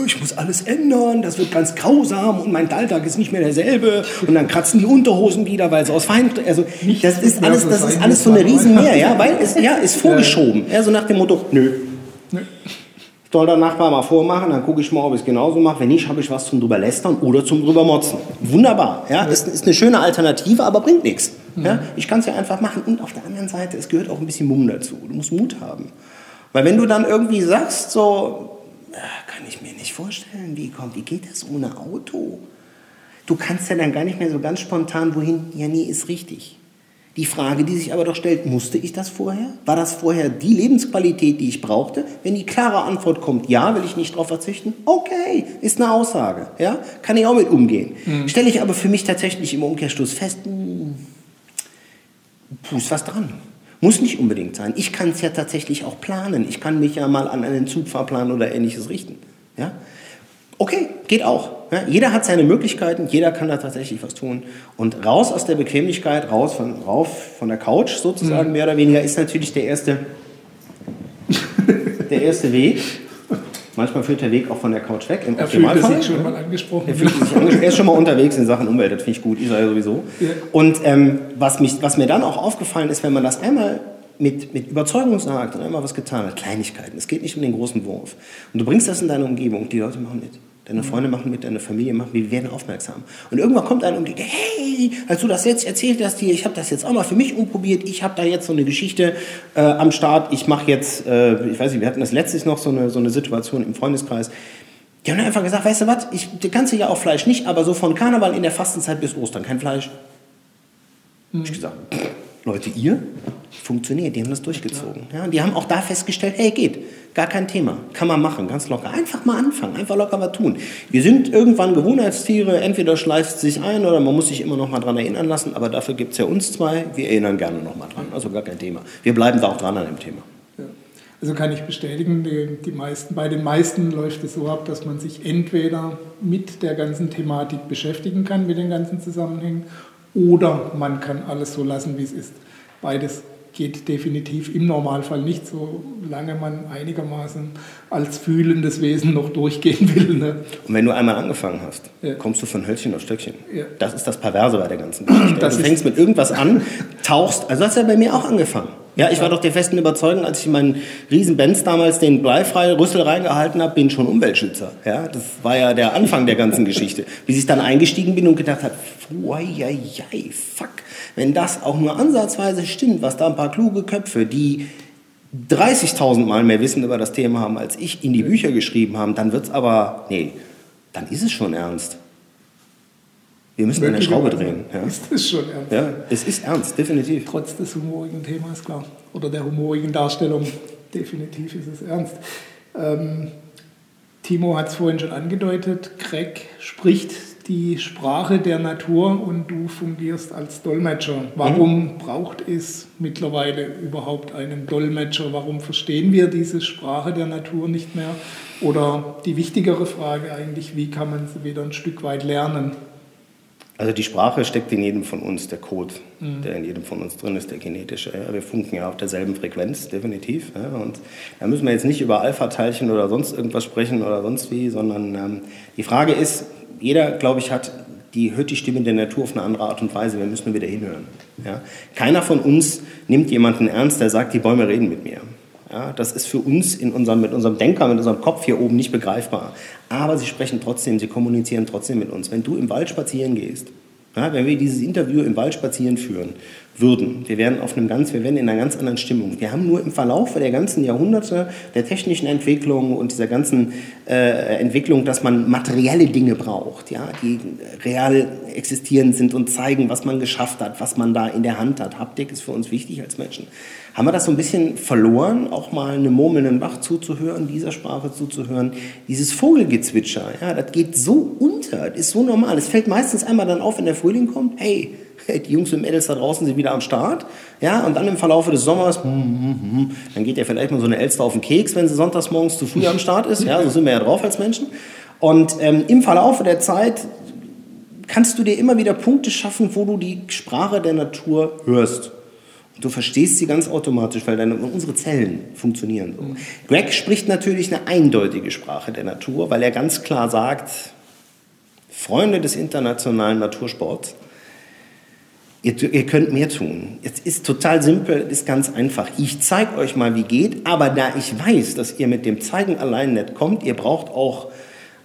ich muss alles ändern, das wird ganz grausam und mein Alltag ist nicht mehr derselbe. Und dann kratzen die Unterhosen wieder, weil sie aus Feind, also das ist alles, das ist alles so eine Riesenmehr, ja, weil es ja ist vorgeschoben, ja, so nach dem Motto, nö. nö soll der Nachbar mal vormachen, dann gucke ich mal, ob ich es genauso mache. Wenn nicht, habe ich was zum drüber lästern oder zum drüber motzen. Wunderbar, ja, ist, ist eine schöne Alternative, aber bringt nichts. Ja? Ich kann es ja einfach machen. Und auf der anderen Seite, es gehört auch ein bisschen Mumm dazu. Du musst Mut haben. Weil wenn du dann irgendwie sagst, so, kann ich mir nicht vorstellen, wie, kommt, wie geht das ohne Auto? Du kannst ja dann gar nicht mehr so ganz spontan, wohin, ja, nee, ist richtig. Die Frage, die sich aber doch stellt, musste ich das vorher? War das vorher die Lebensqualität, die ich brauchte? Wenn die klare Antwort kommt, ja, will ich nicht darauf verzichten, okay, ist eine Aussage, ja, kann ich auch mit umgehen. Mhm. Stelle ich aber für mich tatsächlich im Umkehrschluss fest, mh, ist was dran. Muss nicht unbedingt sein. Ich kann es ja tatsächlich auch planen. Ich kann mich ja mal an einen Zugfahrplan oder ähnliches richten. Ja? Okay, geht auch. Ja, jeder hat seine Möglichkeiten, jeder kann da tatsächlich was tun. Und raus aus der Bequemlichkeit, raus von, rauf von der Couch sozusagen, mhm. mehr oder weniger, ist natürlich der erste, der erste Weg. Manchmal führt der Weg auch von der Couch weg. Im er fühlt sich schon mal angesprochen. Er, sich angesprochen. er ist schon mal unterwegs in Sachen Umwelt, das finde ich gut, ja sowieso. Ja. Und ähm, was, mich, was mir dann auch aufgefallen ist, wenn man das einmal mit, mit Überzeugung sagt und einmal was getan hat, Kleinigkeiten, es geht nicht um den großen Wurf. Und du bringst das in deine Umgebung, die Leute machen mit. Deine Freunde machen mit, deine Familie macht mit, wir werden aufmerksam. Und irgendwann kommt einer und geht, hey, als du das jetzt erzählt hast dir, ich habe das jetzt auch mal für mich umprobiert, ich habe da jetzt so eine Geschichte äh, am Start, ich mache jetzt, äh, ich weiß nicht, wir hatten das letztlich noch so eine, so eine Situation im Freundeskreis, die haben einfach gesagt, weißt du was, ich, das ganze Jahr auf Fleisch nicht, aber so von Karneval in der Fastenzeit bis Ostern kein Fleisch. Mhm. Ich gesagt, Leute, ihr funktioniert, die haben das durchgezogen. Ja, die haben auch da festgestellt, hey, geht, gar kein Thema, kann man machen, ganz locker. Einfach mal anfangen, einfach locker was tun. Wir sind irgendwann Gewohnheitstiere, entweder schleift es sich ein oder man muss sich immer noch mal dran erinnern lassen, aber dafür gibt es ja uns zwei, wir erinnern gerne noch mal dran, also gar kein Thema. Wir bleiben da auch dran an dem Thema. Ja. Also kann ich bestätigen, die, die meisten, bei den meisten läuft es so ab, dass man sich entweder mit der ganzen Thematik beschäftigen kann, mit den ganzen Zusammenhängen, oder man kann alles so lassen, wie es ist. Beides geht definitiv im Normalfall nicht, solange man einigermaßen als fühlendes Wesen noch durchgehen will. Ne? Und wenn du einmal angefangen hast, ja. kommst du von Hölzchen auf Stöckchen. Ja. Das ist das Perverse bei der ganzen Geschichte. du fängst mit irgendwas an, tauchst, also hast ja bei mir auch angefangen. Ja, ich war doch der festen Überzeugung, als ich meinen riesen Benz damals den bleifreien Rüssel reingehalten habe, bin schon Umweltschützer. Ja, das war ja der Anfang der ganzen Geschichte. Bis ich dann eingestiegen bin und gedacht habe, fuck, wenn das auch nur ansatzweise stimmt, was da ein paar kluge Köpfe, die 30.000 Mal mehr Wissen über das Thema haben, als ich in die Bücher geschrieben haben, dann wird es aber, nee, dann ist es schon ernst. Wir müssen eine Schraube drehen. Ja. Ist das schon ernst? Ja, es ist ernst, definitiv. Trotz des humorigen Themas, klar. Oder der humorigen Darstellung, definitiv ist es ernst. Ähm, Timo hat es vorhin schon angedeutet, Greg spricht die Sprache der Natur und du fungierst als Dolmetscher. Warum mhm. braucht es mittlerweile überhaupt einen Dolmetscher? Warum verstehen wir diese Sprache der Natur nicht mehr? Oder die wichtigere Frage eigentlich, wie kann man sie wieder ein Stück weit lernen? Also die Sprache steckt in jedem von uns, der Code, mhm. der in jedem von uns drin ist, der genetische. Ja. Wir funken ja auf derselben Frequenz, definitiv. Ja. Und da müssen wir jetzt nicht über Alpha-Teilchen oder sonst irgendwas sprechen oder sonst wie, sondern ähm, die Frage ist, jeder, glaube ich, hat die hört die Stimme der Natur auf eine andere Art und Weise. Wir müssen nur wieder hinhören. Ja. Keiner von uns nimmt jemanden ernst, der sagt, die Bäume reden mit mir. Ja, das ist für uns in unserem, mit unserem Denker, mit unserem Kopf hier oben nicht begreifbar. Aber sie sprechen trotzdem, sie kommunizieren trotzdem mit uns. Wenn du im Wald spazieren gehst, ja, wenn wir dieses Interview im Wald spazieren führen würden, wir wären auf einem ganz, wir wären in einer ganz anderen Stimmung. Wir haben nur im Verlauf der ganzen Jahrhunderte der technischen Entwicklung und dieser ganzen äh, Entwicklung, dass man materielle Dinge braucht, ja, die real existierend sind und zeigen, was man geschafft hat, was man da in der Hand hat. Haptik ist für uns wichtig als Menschen. Haben wir das so ein bisschen verloren, auch mal einem murmelnden Bach zuzuhören, dieser Sprache zuzuhören? Dieses Vogelgezwitscher, ja, das geht so unter, das ist so normal. Es fällt meistens einmal dann auf, wenn der Frühling kommt, hey, die Jungs und Mädels da draußen sind wieder am Start. Ja, und dann im Verlauf des Sommers, hm, hm, hm, dann geht ja vielleicht mal so eine Elster auf den Keks, wenn sie sonntags morgens zu früh am Start ist. Ja, so sind wir ja drauf als Menschen. Und ähm, im Verlauf der Zeit kannst du dir immer wieder Punkte schaffen, wo du die Sprache der Natur hörst. Und du verstehst sie ganz automatisch, weil deine, unsere Zellen funktionieren so. Greg spricht natürlich eine eindeutige Sprache der Natur, weil er ganz klar sagt, Freunde des internationalen Natursports, ihr, ihr könnt mehr tun. Es ist total simpel, es ist ganz einfach. Ich zeige euch mal, wie geht, aber da ich weiß, dass ihr mit dem Zeigen allein nicht kommt, ihr braucht auch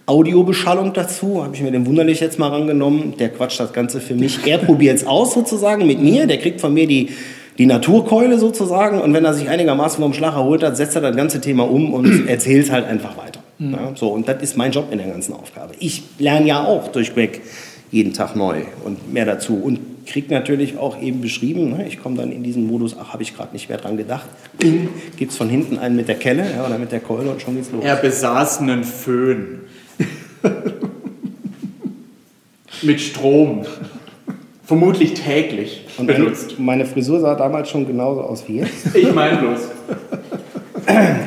Audiobeschallung dazu, habe ich mir den Wunderlich jetzt mal rangenommen. Der quatscht das Ganze für mich. Er probiert es aus sozusagen mit mir. Der kriegt von mir die, die Naturkeule sozusagen. Und wenn er sich einigermaßen vom Schlag erholt hat, setzt er das ganze Thema um und erzählt halt einfach weiter. Mhm. Ja, so, und das ist mein Job in der ganzen Aufgabe. Ich lerne ja auch durchweg jeden Tag neu und mehr dazu. Und kriege natürlich auch eben beschrieben, ne, ich komme dann in diesen Modus, ach, habe ich gerade nicht mehr dran gedacht. Gibt es von hinten einen mit der Kelle ja, oder mit der Keule und schon geht's los. Er besaß einen Föhn. Mit Strom. Vermutlich täglich Und benutzt. Meine Frisur sah damals schon genauso aus wie jetzt. Ich meine bloß.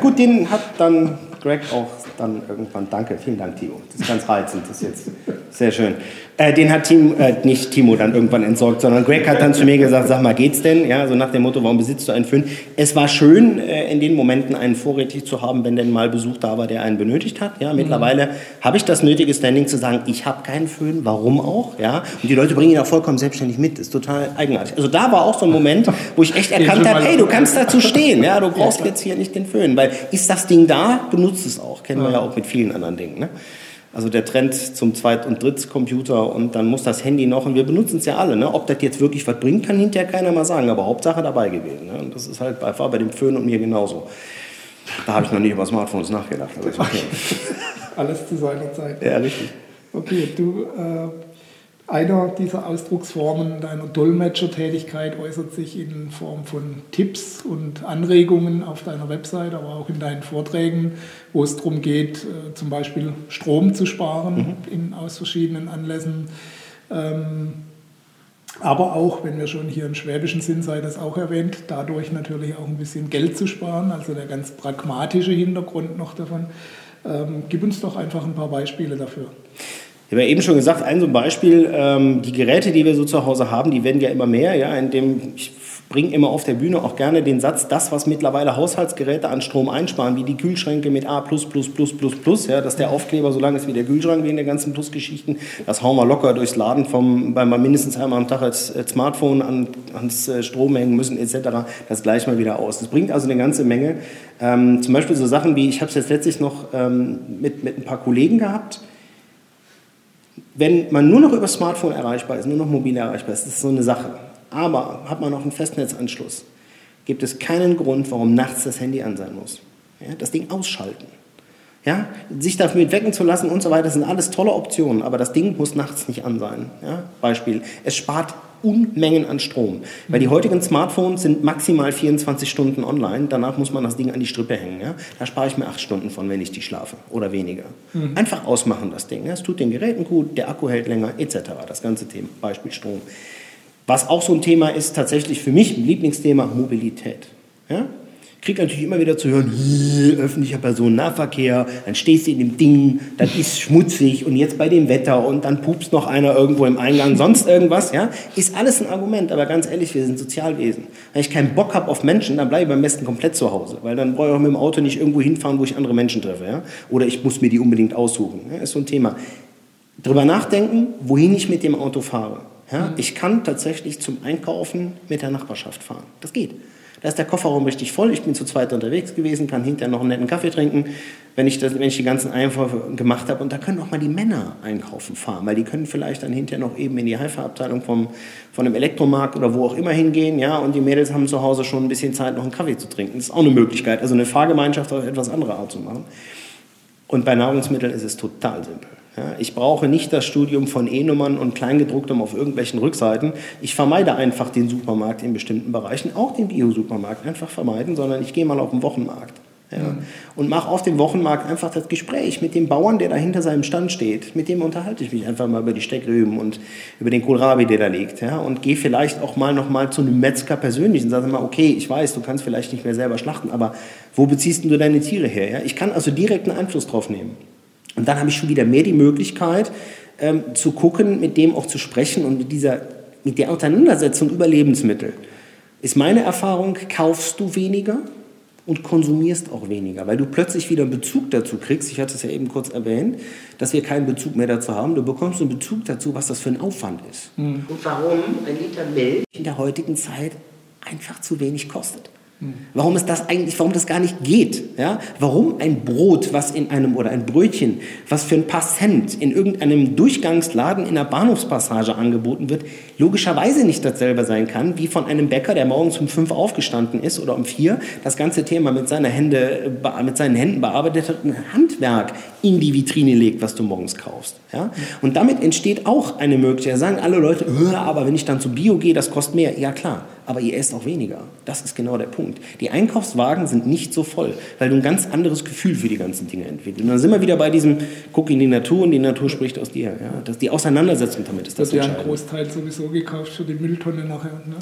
Gut, den hat dann Greg auch dann irgendwann, danke, vielen Dank, Timo. Das ist ganz reizend, das ist jetzt sehr schön. Äh, den hat Timo, äh, nicht Timo dann irgendwann entsorgt, sondern Greg hat dann zu mir gesagt, sag mal, geht's denn? Ja, so nach dem Motto, warum besitzt du einen Föhn? Es war schön, äh, in den Momenten einen vorrätig zu haben, wenn denn mal Besuch da war, der einen benötigt hat. Ja, mittlerweile mhm. habe ich das nötige Standing zu sagen, ich habe keinen Föhn, warum auch? Ja, und die Leute bringen ihn auch vollkommen selbstständig mit, das ist total eigenartig. Also da war auch so ein Moment, wo ich echt erkannt habe, hey, du kannst dazu stehen, ja, du brauchst jetzt hier nicht den Föhn, weil ist das Ding da, benutzt es auch. Kennen wir ja auch mit vielen anderen Dingen. Ne? Also der Trend zum Zweit- und Drittcomputer und dann muss das Handy noch, und wir benutzen es ja alle, ne? ob das jetzt wirklich was bringt, kann hinterher keiner mal sagen, aber Hauptsache dabei gewesen. Ne? Und das ist halt war bei dem Föhn und mir genauso. Da habe ich noch nicht über Smartphones nachgedacht. Okay. Alles zu seiner Zeit. Ja, richtig. Okay, du äh, einer dieser Ausdrucksformen deiner Dolmetschertätigkeit äußert sich in Form von Tipps und Anregungen auf deiner Website, aber auch in deinen Vorträgen, wo es darum geht, äh, zum Beispiel Strom zu sparen mhm. in, aus verschiedenen Anlässen. Ähm, aber auch, wenn wir schon hier im schwäbischen Sinn, sei das auch erwähnt, dadurch natürlich auch ein bisschen Geld zu sparen, also der ganz pragmatische Hintergrund noch davon. Ähm, gib uns doch einfach ein paar Beispiele dafür. Ich habe ja eben schon gesagt, ein so Beispiel, ähm, die Geräte, die wir so zu Hause haben, die werden ja immer mehr. Ja, indem ich bringe immer auf der Bühne auch gerne den Satz, das, was mittlerweile Haushaltsgeräte an Strom einsparen, wie die Kühlschränke mit A+++++, ja, dass der Aufkleber so lang ist wie der Kühlschrank wegen der ganzen Plusgeschichten, das hauen wir locker durchs Laden, vom, weil wir mindestens einmal am Tag als, als Smartphone an, ans äh, Strom hängen müssen etc., das gleich mal wieder aus. Das bringt also eine ganze Menge. Ähm, zum Beispiel so Sachen wie, ich habe es jetzt letztlich noch ähm, mit, mit ein paar Kollegen gehabt, wenn man nur noch über Smartphone erreichbar ist, nur noch mobil erreichbar ist, das ist so eine Sache. Aber hat man noch einen Festnetzanschluss, gibt es keinen Grund, warum nachts das Handy an sein muss. Ja, das Ding ausschalten. Ja, sich damit wecken zu lassen und so weiter, sind alles tolle Optionen, aber das Ding muss nachts nicht an sein. Ja, Beispiel, es spart Unmengen an Strom. Weil die heutigen Smartphones sind maximal 24 Stunden online. Danach muss man das Ding an die Strippe hängen. Ja? Da spare ich mir acht Stunden von, wenn ich die schlafe oder weniger. Mhm. Einfach ausmachen das Ding. Es tut den Geräten gut, der Akku hält länger etc. Das ganze Thema, Beispiel Strom. Was auch so ein Thema ist, tatsächlich für mich ein Lieblingsthema, Mobilität. Ja? Kriege natürlich immer wieder zu hören, öffentlicher Personennahverkehr, dann stehst du in dem Ding, das ist schmutzig und jetzt bei dem Wetter und dann pupst noch einer irgendwo im Eingang, sonst irgendwas, ja, ist alles ein Argument, aber ganz ehrlich, wir sind Sozialwesen. Wenn ich keinen Bock habe auf Menschen, dann bleibe ich am besten komplett zu Hause, weil dann brauche ich auch mit dem Auto nicht irgendwo hinfahren, wo ich andere Menschen treffe, ja, oder ich muss mir die unbedingt aussuchen, ja? ist so ein Thema. Drüber nachdenken, wohin ich mit dem Auto fahre. Ja? Ich kann tatsächlich zum Einkaufen mit der Nachbarschaft fahren. Das geht. Da ist der Kofferraum richtig voll. Ich bin zu zweit unterwegs gewesen, kann hinterher noch einen netten Kaffee trinken, wenn ich, das, wenn ich die ganzen Einkäufe gemacht habe. Und da können auch mal die Männer einkaufen fahren, weil die können vielleicht dann hinterher noch eben in die Haifa-Abteilung vom, von einem Elektromarkt oder wo auch immer hingehen. Ja, und die Mädels haben zu Hause schon ein bisschen Zeit, noch einen Kaffee zu trinken. Das ist auch eine Möglichkeit, also eine Fahrgemeinschaft auf etwas andere Art zu machen. Und bei Nahrungsmitteln ist es total simpel. Ja, ich brauche nicht das Studium von E-Nummern und Kleingedrucktem auf irgendwelchen Rückseiten. Ich vermeide einfach den Supermarkt in bestimmten Bereichen, auch den Bio-Supermarkt einfach vermeiden, sondern ich gehe mal auf den Wochenmarkt. Ja, mhm. Und mache auf dem Wochenmarkt einfach das Gespräch mit dem Bauern, der da hinter seinem Stand steht. Mit dem unterhalte ich mich einfach mal über die Steckrüben und über den Kohlrabi, der da liegt. Ja, und gehe vielleicht auch mal noch mal zu einem Metzger persönlich und sage mal, okay, ich weiß, du kannst vielleicht nicht mehr selber schlachten, aber wo beziehst du deine Tiere her? Ja? Ich kann also direkt einen Einfluss drauf nehmen. Und dann habe ich schon wieder mehr die Möglichkeit ähm, zu gucken, mit dem auch zu sprechen und mit, dieser, mit der Auseinandersetzung über Lebensmittel. Ist meine Erfahrung, kaufst du weniger und konsumierst auch weniger, weil du plötzlich wieder einen Bezug dazu kriegst. Ich hatte es ja eben kurz erwähnt, dass wir keinen Bezug mehr dazu haben. Du bekommst einen Bezug dazu, was das für ein Aufwand ist. Mhm. Und warum ein Liter Milch in der heutigen Zeit einfach zu wenig kostet. Warum ist das eigentlich, warum das gar nicht geht? Ja? Warum ein Brot, was in einem, oder ein Brötchen, was für ein paar Cent in irgendeinem Durchgangsladen in der Bahnhofspassage angeboten wird, logischerweise nicht dasselbe sein kann, wie von einem Bäcker, der morgens um fünf aufgestanden ist oder um vier, das ganze Thema mit, seiner Hände, mit seinen Händen bearbeitet ein Handwerk in die Vitrine legt, was du morgens kaufst. Ja? Und damit entsteht auch eine Möglichkeit. Sagen alle Leute, aber wenn ich dann zu Bio gehe, das kostet mehr. Ja klar, aber ihr esst auch weniger. Das ist genau der Punkt. Die Einkaufswagen sind nicht so voll, weil du ein ganz anderes Gefühl für die ganzen Dinge entwickelst. Und dann sind wir wieder bei diesem, guck in die Natur und die Natur spricht aus dir. Ja? Das, die Auseinandersetzung damit ist das Wird ja ein Großteil sowieso gekauft für die Mülltonne nachher. Ne?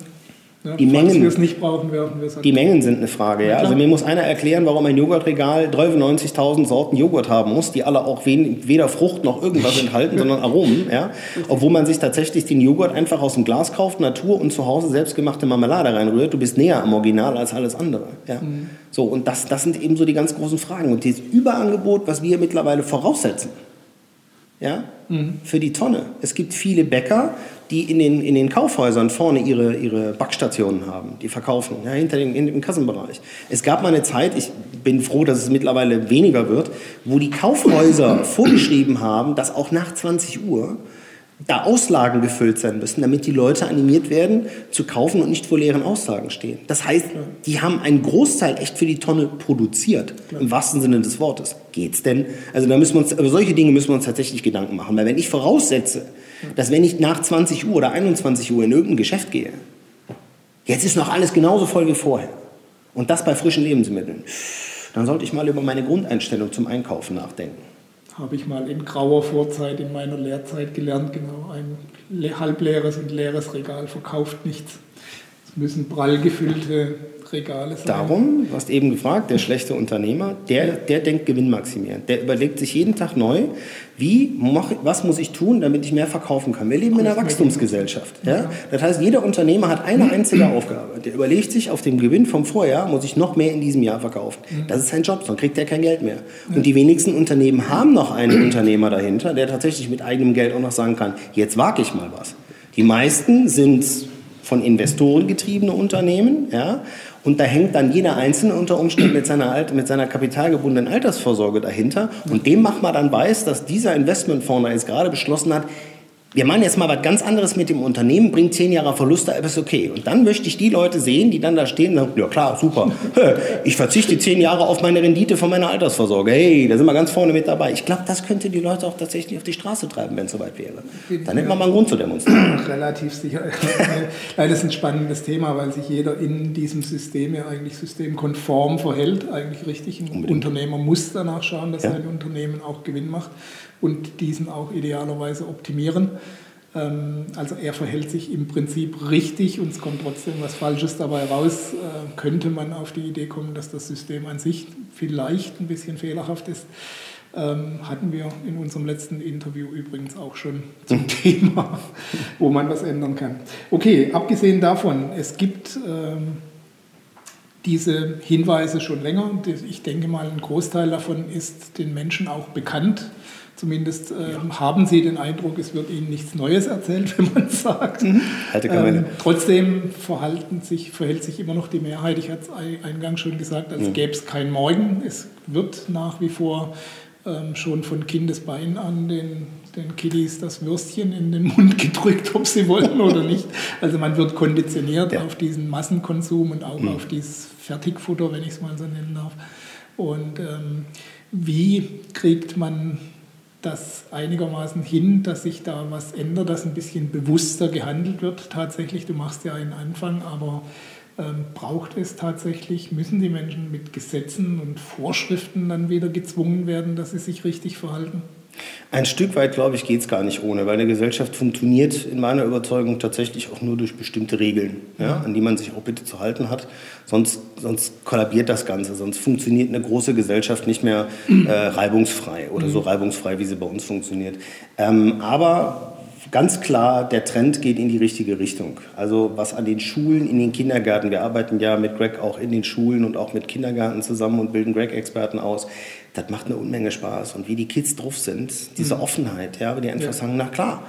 Ja, die Mengen, wir es nicht brauchen, werfen wir es halt Die Mengen sind eine Frage, ja. Also mir muss einer erklären, warum ein Joghurtregal 93.000 Sorten Joghurt haben muss, die alle auch weder Frucht noch irgendwas enthalten, sondern Aromen, ja. Obwohl man sich tatsächlich den Joghurt einfach aus dem Glas kauft, Natur und zu Hause selbstgemachte Marmelade reinrührt. Du bist näher am Original als alles andere, ja. Mhm. So, und das, das sind eben so die ganz großen Fragen. Und dieses Überangebot, was wir mittlerweile voraussetzen, ja, mhm. für die Tonne. Es gibt viele Bäcker, die in den, in den Kaufhäusern vorne ihre, ihre Backstationen haben, die verkaufen, ja, hinter dem, in, im Kassenbereich. Es gab mal eine Zeit, ich bin froh, dass es mittlerweile weniger wird, wo die Kaufhäuser vorgeschrieben haben, dass auch nach 20 Uhr da Auslagen gefüllt sein müssen, damit die Leute animiert werden, zu kaufen und nicht vor leeren Auslagen stehen. Das heißt, die haben einen Großteil echt für die Tonne produziert, im wahrsten Sinne des Wortes. Geht's denn? Also da müssen wir uns, über solche Dinge müssen wir uns tatsächlich Gedanken machen, weil wenn ich voraussetze, dass wenn ich nach 20 Uhr oder 21 Uhr in irgendein Geschäft gehe, jetzt ist noch alles genauso voll wie vorher. Und das bei frischen Lebensmitteln, dann sollte ich mal über meine Grundeinstellung zum Einkaufen nachdenken habe ich mal in grauer Vorzeit in meiner Lehrzeit gelernt, genau, ein halbleeres und leeres Regal verkauft nichts. Es müssen prall gefüllte Regale sein. Darum, du hast eben gefragt, der schlechte Unternehmer, der, der denkt gewinnmaximierend. Der überlegt sich jeden Tag neu, wie, was muss ich tun, damit ich mehr verkaufen kann. Wir leben in einer Wachstumsgesellschaft. Ja? Das heißt, jeder Unternehmer hat eine einzige Aufgabe. Der überlegt sich, auf dem Gewinn vom Vorjahr muss ich noch mehr in diesem Jahr verkaufen. Das ist sein Job, sonst kriegt er kein Geld mehr. Und die wenigsten Unternehmen haben noch einen Unternehmer dahinter, der tatsächlich mit eigenem Geld auch noch sagen kann, jetzt wage ich mal was. Die meisten sind von Investoren getriebene Unternehmen, ja, und da hängt dann jeder Einzelne unter Umständen mit seiner, Alt mit seiner kapitalgebundenen Altersvorsorge dahinter. Und dem macht man dann weiß, dass dieser Investmentfonds jetzt gerade beschlossen hat, wir machen jetzt mal was ganz anderes mit dem Unternehmen, bringt zehn Jahre Verluste, aber ist okay. Und dann möchte ich die Leute sehen, die dann da stehen und sagen, ja klar, super, ich verzichte zehn Jahre auf meine Rendite von meiner Altersvorsorge. Hey, da sind wir ganz vorne mit dabei. Ich glaube, das könnte die Leute auch tatsächlich auf die Straße treiben, wenn es soweit wäre. Dann hätte man mal einen Grund zu demonstrieren. Relativ sicher. Weil das ist ein spannendes Thema, weil sich jeder in diesem System ja eigentlich systemkonform verhält, eigentlich richtig. Ein Unbedingt. Unternehmer muss danach schauen, dass ja. sein Unternehmen auch Gewinn macht und diesen auch idealerweise optimieren. Ähm, also er verhält sich im Prinzip richtig und es kommt trotzdem was Falsches dabei raus. Äh, könnte man auf die Idee kommen, dass das System an sich vielleicht ein bisschen fehlerhaft ist. Ähm, hatten wir in unserem letzten Interview übrigens auch schon zum Thema, wo man was ändern kann. Okay, abgesehen davon, es gibt ähm, diese Hinweise schon länger. Ich denke mal, ein Großteil davon ist den Menschen auch bekannt. Zumindest äh, ja. haben Sie den Eindruck, es wird Ihnen nichts Neues erzählt, wenn man sagt. Mhm. Ähm, trotzdem sich, verhält sich immer noch die Mehrheit, ich hatte es eingangs schon gesagt, als mhm. gäbe es kein Morgen. Es wird nach wie vor ähm, schon von Kindesbein an den, den Kiddies das Würstchen in den Mund gedrückt, ob sie wollen oder nicht. Also man wird konditioniert ja. auf diesen Massenkonsum und auch mhm. auf dieses Fertigfutter, wenn ich es mal so nennen darf. Und ähm, wie kriegt man das einigermaßen hin, dass sich da was ändert, dass ein bisschen bewusster gehandelt wird tatsächlich. Du machst ja einen Anfang, aber ähm, braucht es tatsächlich, müssen die Menschen mit Gesetzen und Vorschriften dann wieder gezwungen werden, dass sie sich richtig verhalten? Ein Stück weit, glaube ich, geht es gar nicht ohne, weil eine Gesellschaft funktioniert in meiner Überzeugung tatsächlich auch nur durch bestimmte Regeln, ja, an die man sich auch bitte zu halten hat. Sonst, sonst kollabiert das Ganze, sonst funktioniert eine große Gesellschaft nicht mehr äh, reibungsfrei oder so reibungsfrei, wie sie bei uns funktioniert. Ähm, aber ganz klar, der Trend geht in die richtige Richtung. Also was an den Schulen, in den Kindergärten, wir arbeiten ja mit Greg auch in den Schulen und auch mit Kindergärten zusammen und bilden Greg-Experten aus das macht eine Unmenge Spaß. Und wie die Kids drauf sind, diese mhm. Offenheit, ja, die einfach ja. sagen, na klar,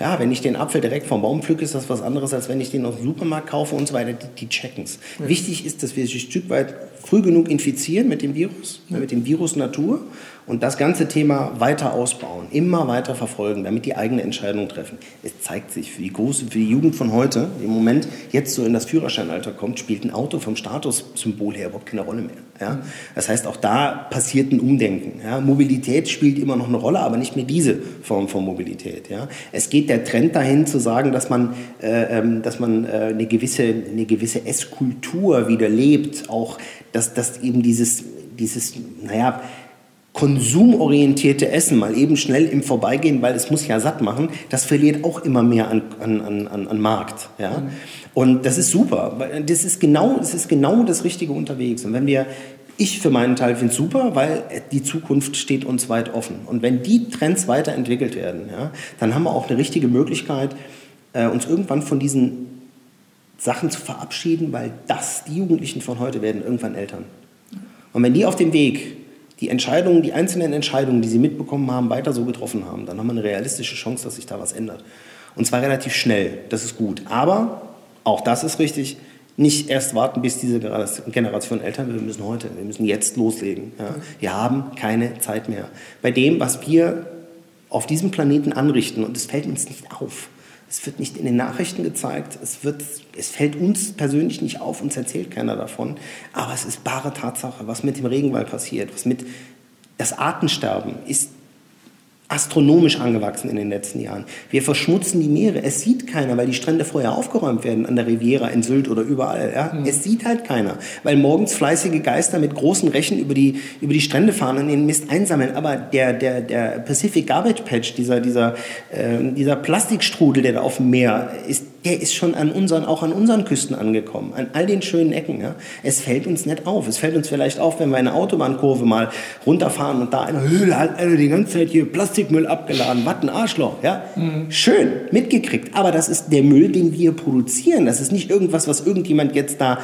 ja, wenn ich den Apfel direkt vom Baum pflücke, ist das was anderes, als wenn ich den aus dem Supermarkt kaufe und so weiter. Die, die checken es. Ja. Wichtig ist, dass wir sich ein Stück weit früh genug infizieren mit dem Virus, ja. mit dem Virus Natur und das ganze Thema weiter ausbauen, immer weiter verfolgen, damit die eigene Entscheidung treffen. Es zeigt sich, für die, große, für die Jugend von heute, im Moment jetzt so in das Führerscheinalter kommt, spielt ein Auto vom Statussymbol her überhaupt keine Rolle mehr. Ja? Das heißt, auch da passiert ein Umdenken. Ja? Mobilität spielt immer noch eine Rolle, aber nicht mehr diese Form von Mobilität. Ja? Es geht der Trend dahin zu sagen, dass man, äh, ähm, dass man äh, eine gewisse, eine gewisse Esskultur wieder lebt, auch dass, dass eben dieses, dieses, naja, konsumorientierte Essen, mal eben schnell im Vorbeigehen, weil es muss ja satt machen, das verliert auch immer mehr an, an, an, an Markt. Ja? Mhm. Und das ist super. Das ist, genau, das ist genau das Richtige unterwegs. Und wenn wir, ich für meinen Teil finde es super, weil die Zukunft steht uns weit offen. Und wenn die Trends weiterentwickelt werden, ja, dann haben wir auch eine richtige Möglichkeit, äh, uns irgendwann von diesen Sachen zu verabschieden, weil das, die Jugendlichen von heute werden irgendwann Eltern. Und wenn die auf dem Weg die Entscheidungen, die einzelnen Entscheidungen, die sie mitbekommen haben, weiter so getroffen haben, dann haben wir eine realistische Chance, dass sich da was ändert. Und zwar relativ schnell, das ist gut. Aber, auch das ist richtig, nicht erst warten, bis diese Generation wird. Wir müssen heute, wir müssen jetzt loslegen. Ja. Wir haben keine Zeit mehr. Bei dem, was wir auf diesem Planeten anrichten, und es fällt uns nicht auf, es wird nicht in den Nachrichten gezeigt, es, wird, es fällt uns persönlich nicht auf, uns erzählt keiner davon, aber es ist bare Tatsache, was mit dem Regenwald passiert, was mit das Artensterben ist astronomisch angewachsen in den letzten Jahren. Wir verschmutzen die Meere. Es sieht keiner, weil die Strände vorher aufgeräumt werden an der Riviera, in Sylt oder überall. Ja? Mhm. Es sieht halt keiner, weil morgens fleißige Geister mit großen Rechen über die, über die Strände fahren und den Mist einsammeln. Aber der, der, der Pacific Garbage Patch, dieser, dieser, äh, dieser Plastikstrudel, der da auf dem Meer ist, der ist schon an unseren, auch an unseren Küsten angekommen, an all den schönen Ecken. Ja. Es fällt uns nicht auf. Es fällt uns vielleicht auf, wenn wir eine Autobahnkurve mal runterfahren und da eine Höhle hat alle die ganze Zeit hier Plastikmüll abgeladen. Was ein Arschloch. Ja. Mhm. Schön, mitgekriegt. Aber das ist der Müll, den wir produzieren. Das ist nicht irgendwas, was irgendjemand jetzt da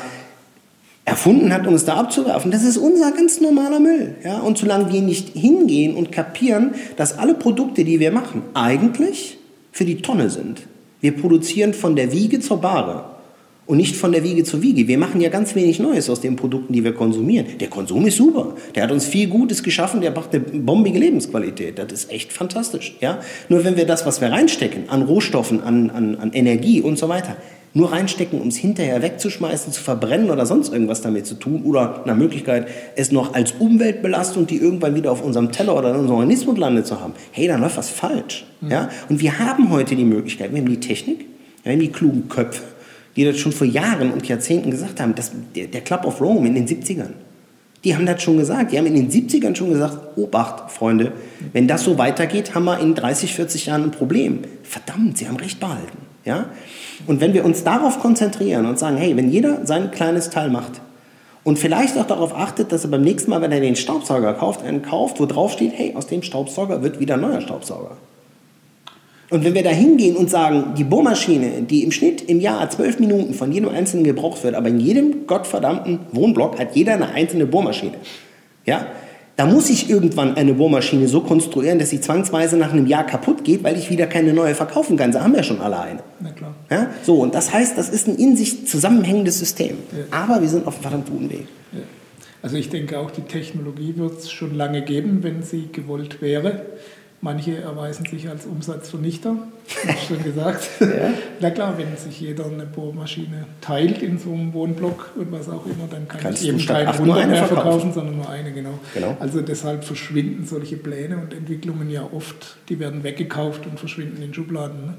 erfunden hat, um es da abzuwerfen. Das ist unser ganz normaler Müll. Ja? Und solange wir nicht hingehen und kapieren, dass alle Produkte, die wir machen, eigentlich für die Tonne sind, wir produzieren von der Wiege zur Bahre und nicht von der Wiege zur Wiege. Wir machen ja ganz wenig Neues aus den Produkten, die wir konsumieren. Der Konsum ist super. Der hat uns viel Gutes geschaffen, der macht eine bombige Lebensqualität. Das ist echt fantastisch. Ja? Nur wenn wir das, was wir reinstecken, an Rohstoffen, an, an, an Energie und so weiter, nur reinstecken, um es hinterher wegzuschmeißen, zu verbrennen oder sonst irgendwas damit zu tun oder nach Möglichkeit es noch als Umweltbelastung, die irgendwann wieder auf unserem Teller oder in unserem Organismus landet zu haben, hey, dann läuft was falsch. Mhm. Ja? Und wir haben heute die Möglichkeit, wir haben die Technik, wir haben die klugen Köpfe, die das schon vor Jahren und Jahrzehnten gesagt haben, dass der, der Club of Rome in den 70ern, die haben das schon gesagt. Die haben in den 70ern schon gesagt, Obacht, Freunde, wenn das so weitergeht, haben wir in 30, 40 Jahren ein Problem. Verdammt, sie haben recht behalten. Ja? Und wenn wir uns darauf konzentrieren und sagen, hey, wenn jeder sein kleines Teil macht und vielleicht auch darauf achtet, dass er beim nächsten Mal, wenn er den Staubsauger kauft, einen kauft, wo drauf steht, hey, aus dem Staubsauger wird wieder ein neuer Staubsauger. Und wenn wir da hingehen und sagen, die Bohrmaschine, die im Schnitt im Jahr zwölf Minuten von jedem Einzelnen gebraucht wird, aber in jedem gottverdammten Wohnblock hat jeder eine einzelne Bohrmaschine. Ja? Da muss ich irgendwann eine Bohrmaschine so konstruieren, dass sie zwangsweise nach einem Jahr kaputt geht, weil ich wieder keine neue verkaufen kann. Sie haben ja schon alle eine. Na klar. Ja? So, und das heißt, das ist ein in sich zusammenhängendes System. Ja. Aber wir sind auf einem verdammt guten Weg. Ja. Also ich denke auch, die Technologie wird es schon lange geben, wenn sie gewollt wäre. Manche erweisen sich als Umsatzvernichter, habe ich schon gesagt. ja. Na klar, wenn sich jeder eine Bohrmaschine teilt in so einem Wohnblock und was auch immer, dann kann Kannst ich eben keine 100 mehr verkaufen, verkaufen, sondern nur eine, genau. genau. Also deshalb verschwinden solche Pläne und Entwicklungen ja oft, die werden weggekauft und verschwinden in Schubladen. Ne?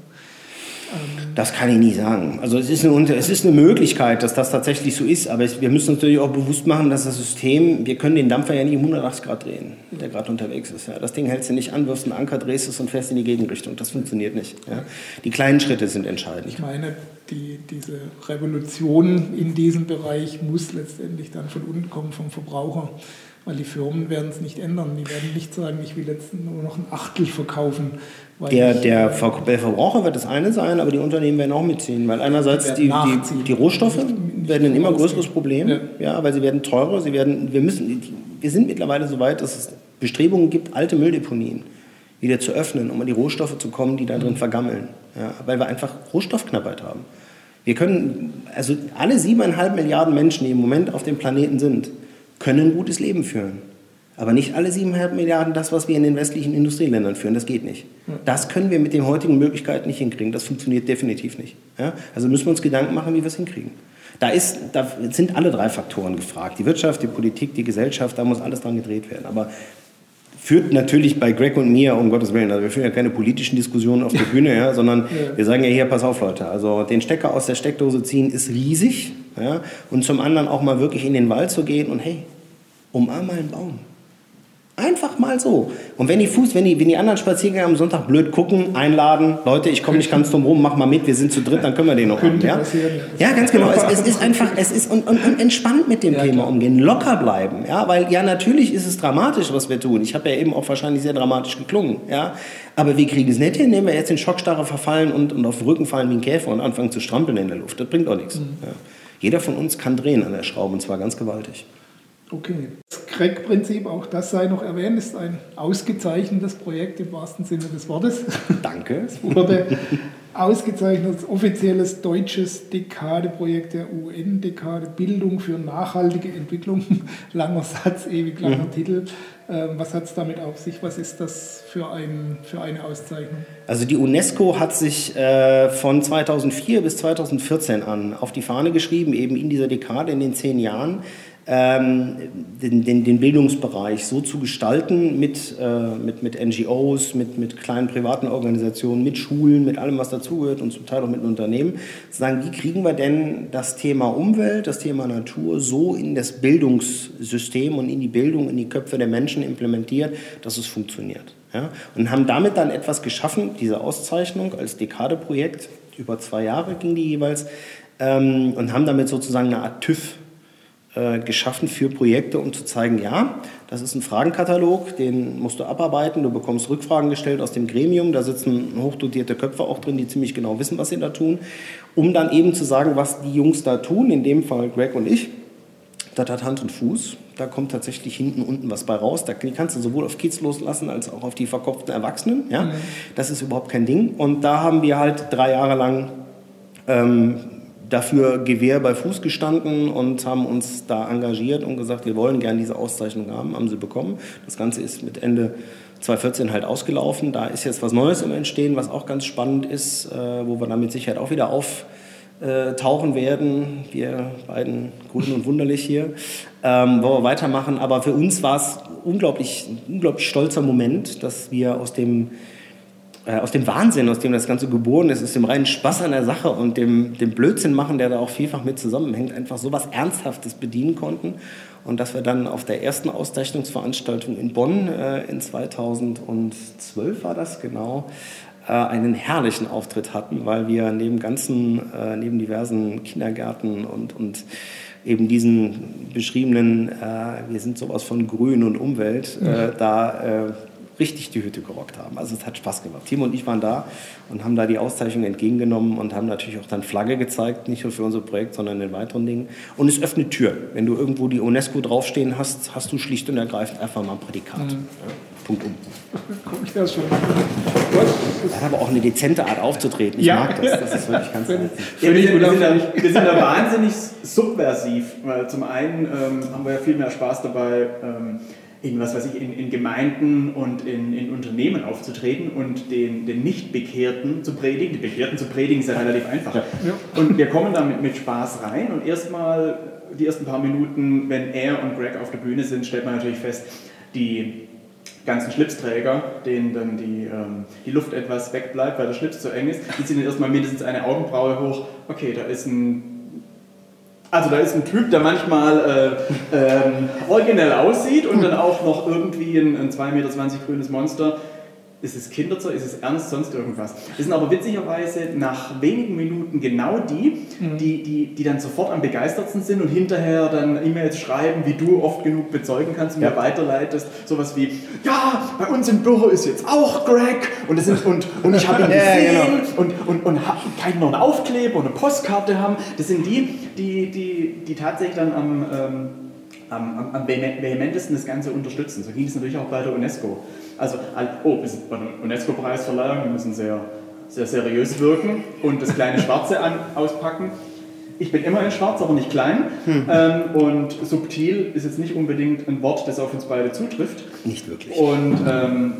Das kann ich nie sagen. Also es ist, eine, es ist eine Möglichkeit, dass das tatsächlich so ist, aber wir müssen natürlich auch bewusst machen, dass das System, wir können den Dampfer ja nicht um 180 Grad drehen, der gerade unterwegs ist. Ja. Das Ding hältst du nicht an, wirfst einen Anker, drehst es und fährst in die Gegenrichtung. Das funktioniert nicht. Ja. Die kleinen Schritte sind entscheidend. Ich meine, die, diese Revolution in diesem Bereich muss letztendlich dann von unten kommen, vom Verbraucher. Weil die Firmen werden es nicht ändern. Die werden nicht sagen, ich will jetzt nur noch ein Achtel verkaufen. Der, der, der Verbraucher wird das eine sein, aber die Unternehmen werden auch mitziehen. Weil einerseits die, die, die, Rohstoffe werden ein immer größeres Problem, ja. ja. weil sie werden teurer. Sie werden, wir, müssen, wir sind mittlerweile so weit, dass es Bestrebungen gibt, alte Mülldeponien wieder zu öffnen, um an die Rohstoffe zu kommen, die da drin mhm. vergammeln. Ja, weil wir einfach Rohstoffknappheit haben. Wir können, also alle siebeneinhalb Milliarden Menschen, die im Moment auf dem Planeten sind, können ein gutes Leben führen. Aber nicht alle 7,5 Milliarden das, was wir in den westlichen Industrieländern führen. Das geht nicht. Das können wir mit den heutigen Möglichkeiten nicht hinkriegen. Das funktioniert definitiv nicht. Ja? Also müssen wir uns Gedanken machen, wie wir es hinkriegen. Da, ist, da sind alle drei Faktoren gefragt. Die Wirtschaft, die Politik, die Gesellschaft, da muss alles dran gedreht werden. Aber führt natürlich bei Greg und mir, um Gottes Willen, also wir führen ja keine politischen Diskussionen auf der Bühne, ja, sondern ja. wir sagen ja hier, pass auf Leute, also den Stecker aus der Steckdose ziehen ist riesig ja, und zum anderen auch mal wirklich in den Wald zu gehen und hey, umarm mal einen Baum. Einfach mal so. Und wenn die Fuß, wenn die, wenn die anderen Spaziergänger am Sonntag blöd gucken, einladen, Leute, ich komme nicht ganz drum rum, mach mal mit, wir sind zu dritt, dann können wir den noch haben. Ja? ja, ganz genau. Es, es, ist einfach, es ist und, und, und entspannt mit dem ja, Thema klar. umgehen, locker bleiben. Ja, weil ja natürlich ist es dramatisch, was wir tun. Ich habe ja eben auch wahrscheinlich sehr dramatisch geklungen. Ja, aber wir kriegen es nicht hin, indem wir jetzt in Schockstarre verfallen und, und auf den Rücken fallen wie ein Käfer und anfangen zu strampeln in der Luft. Das bringt auch nichts. Mhm. Ja. Jeder von uns kann drehen an der Schraube und zwar ganz gewaltig. Okay. Das Crack-Prinzip, auch das sei noch erwähnt, ist ein ausgezeichnetes Projekt im wahrsten Sinne des Wortes. Danke. Es wurde ausgezeichnet als offizielles deutsches Dekadeprojekt der UN-Dekade Bildung für nachhaltige Entwicklung. Langer Satz, ewig langer mhm. Titel. Ähm, was hat es damit auf sich? Was ist das für, ein, für eine Auszeichnung? Also die UNESCO hat sich äh, von 2004 bis 2014 an auf die Fahne geschrieben, eben in dieser Dekade, in den zehn Jahren, ähm, den, den, den, Bildungsbereich so zu gestalten mit, äh, mit, mit NGOs, mit, mit kleinen privaten Organisationen, mit Schulen, mit allem, was dazugehört und zum Teil auch mit Unternehmen, zu sagen, wie kriegen wir denn das Thema Umwelt, das Thema Natur so in das Bildungssystem und in die Bildung, in die Köpfe der Menschen implementiert, dass es funktioniert. Ja? Und haben damit dann etwas geschaffen, diese Auszeichnung als Dekadeprojekt, über zwei Jahre ging die jeweils, ähm, und haben damit sozusagen eine Art TÜV geschaffen für Projekte, um zu zeigen, ja, das ist ein Fragenkatalog, den musst du abarbeiten, du bekommst Rückfragen gestellt aus dem Gremium, da sitzen hochdotierte Köpfe auch drin, die ziemlich genau wissen, was sie da tun, um dann eben zu sagen, was die Jungs da tun, in dem Fall Greg und ich. Das hat Hand und Fuß, da kommt tatsächlich hinten unten was bei raus. Da kannst du sowohl auf Kids loslassen als auch auf die verkopften Erwachsenen. Ja? Mhm. Das ist überhaupt kein Ding. Und da haben wir halt drei Jahre lang ähm, dafür Gewehr bei Fuß gestanden und haben uns da engagiert und gesagt, wir wollen gerne diese Auszeichnung haben, haben sie bekommen. Das Ganze ist mit Ende 2014 halt ausgelaufen. Da ist jetzt was Neues im Entstehen, was auch ganz spannend ist, äh, wo wir dann mit Sicherheit auch wieder auftauchen werden. Wir beiden grün und wunderlich hier, ähm, wo wir weitermachen. Aber für uns war es unglaublich, ein unglaublich stolzer Moment, dass wir aus dem äh, aus dem Wahnsinn, aus dem das Ganze geboren ist, aus dem reinen Spaß an der Sache und dem, dem Blödsinn machen, der da auch vielfach mit zusammenhängt, einfach so was Ernsthaftes bedienen konnten. Und dass wir dann auf der ersten Auszeichnungsveranstaltung in Bonn äh, in 2012 war das genau, äh, einen herrlichen Auftritt hatten, weil wir neben ganzen, äh, neben diversen Kindergärten und, und eben diesen beschriebenen, äh, wir sind sowas von Grün und Umwelt, äh, da richtig die Hütte gerockt haben. Also es hat Spaß gemacht. Timo und ich waren da und haben da die Auszeichnung entgegengenommen und haben natürlich auch dann Flagge gezeigt, nicht nur für unser Projekt, sondern in den weiteren Dingen. Und es öffnet Türen. Wenn du irgendwo die UNESCO draufstehen hast, hast du schlicht und ergreifend einfach mal ein Prädikat. Mhm. Ja, Punkt um. Guck ich das schon. Er hat aber auch eine dezente Art aufzutreten. Ich ja. mag das. Das ist wirklich ganz ja, wir, wir, sind da, wir sind da wahnsinnig subversiv, weil zum einen ähm, haben wir ja viel mehr Spaß dabei, ähm, in, was weiß ich, in, in Gemeinden und in, in, Unternehmen aufzutreten und den, den Nicht-Bekehrten zu predigen. Die Bekehrten zu predigen ist ja relativ einfach. Ja. Und wir kommen damit mit Spaß rein und erstmal die ersten paar Minuten, wenn er und Greg auf der Bühne sind, stellt man natürlich fest, die ganzen Schlipsträger, denen dann die, ähm, die Luft etwas wegbleibt, weil der Schlips zu eng ist. Die ziehen dann erstmal mindestens eine Augenbraue hoch. Okay, da ist ein also da ist ein Typ, der manchmal äh, ähm, originell aussieht und dann auch noch irgendwie ein, ein 2,20 Meter grünes Monster ist es Kinderzeug, ist es ernst, sonst irgendwas. Das sind aber witzigerweise nach wenigen Minuten genau die, mhm. die, die, die dann sofort am begeistertsten sind und hinterher dann E-Mails schreiben, wie du oft genug bezeugen kannst und ja. mir weiterleitest. Sowas wie, ja, bei uns im Büro ist jetzt auch Greg und, das sind, und, und ich habe ihn gesehen ja, genau. und, und, und kann noch einen Aufkleber und eine Postkarte haben. Das sind die, die, die, die tatsächlich dann am... Ähm, am, am, vehementesten das Ganze unterstützen. So ging es natürlich auch bei der UNESCO. Also, oh, wir sind beim UNESCO-Preisverleihung, wir müssen sehr, sehr seriös wirken und das kleine Schwarze an, auspacken. Ich bin immer in Schwarz, aber nicht klein. Hm. Ähm, und subtil ist jetzt nicht unbedingt ein Wort, das auf uns beide zutrifft. Nicht wirklich. Und ähm,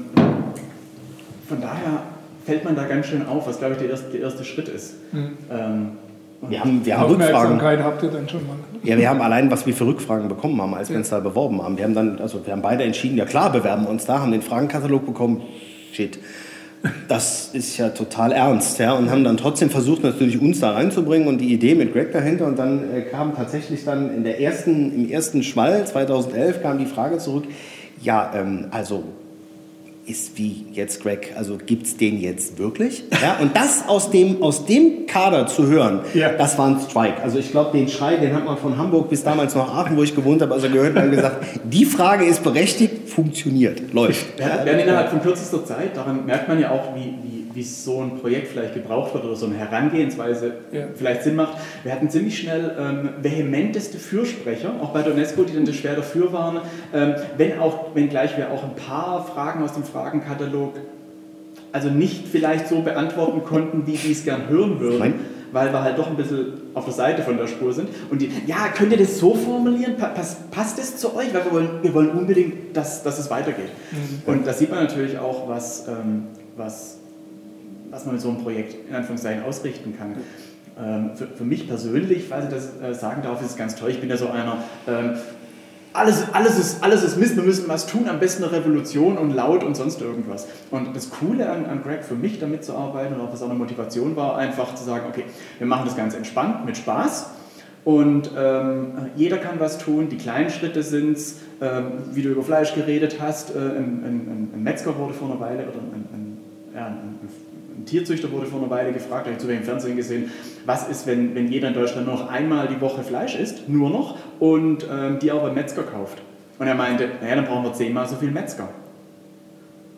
von daher fällt man da ganz schön auf, was, glaube ich, der erste, der erste Schritt ist. Hm. Ähm, wir haben, wir haben Rückfragen. habt ihr dann schon mal? Ja, wir haben allein, was wir für Rückfragen bekommen haben, als wir uns da beworben haben. Wir haben dann, also wir haben beide entschieden, ja klar, bewerben wir uns da, haben den Fragenkatalog bekommen. Shit. Das ist ja total ernst, ja, und haben dann trotzdem versucht, natürlich uns da reinzubringen und die Idee mit Greg dahinter. Und dann äh, kam tatsächlich dann in der ersten, im ersten Schwall 2011 kam die Frage zurück, ja, ähm, also ist wie jetzt Greg, also gibt es den jetzt wirklich? Ja, und das aus dem, aus dem Kader zu hören, ja. das war ein Strike. Also ich glaube, den Schrei, den hat man von Hamburg bis damals nach Aachen, wo ich gewohnt habe, also gehört und gesagt, die Frage ist berechtigt, funktioniert, läuft. Wir werden innerhalb von kürzester Zeit, daran merkt man ja auch, wie, wie wie so ein Projekt vielleicht gebraucht wird oder so eine Herangehensweise ja. vielleicht Sinn macht. Wir hatten ziemlich schnell ähm, vehementeste Fürsprecher, auch bei der UNESCO, die dann schwer dafür waren, ähm, wenn auch, wenngleich wir auch ein paar Fragen aus dem Fragenkatalog also nicht vielleicht so beantworten konnten, wie die es gern hören würden. Nein weil wir halt doch ein bisschen auf der Seite von der Spur sind. Und die, ja, könnt ihr das so formulieren? Passt, passt das zu euch? Weil wir wollen, wir wollen unbedingt, dass, dass es weitergeht. Mhm. Und da sieht man natürlich auch, was, ähm, was was man mit so einem Projekt in Anführungszeichen ausrichten kann. Ähm, für, für, mich persönlich, falls ich das äh, sagen darf, ist es ganz toll. Ich bin ja so einer, ähm, alles, alles, ist, alles ist Mist, wir müssen was tun, am besten eine Revolution und laut und sonst irgendwas. Und das Coole an, an Greg für mich damit zu arbeiten und auch was auch eine Motivation war, einfach zu sagen, okay, wir machen das ganz entspannt, mit Spaß. Und ähm, jeder kann was tun, die kleinen Schritte sind es, ähm, wie du über Fleisch geredet hast, äh, ein, ein, ein, Metzger wurde vor einer Weile, oder ein, ein, ja, ein Tierzüchter wurde vor einer Weile gefragt, habe ich zu im Fernsehen gesehen, was ist, wenn, wenn jeder in Deutschland nur noch einmal die Woche Fleisch isst, nur noch, und ähm, die aber Metzger kauft. Und er meinte, naja, dann brauchen wir zehnmal so viel Metzger.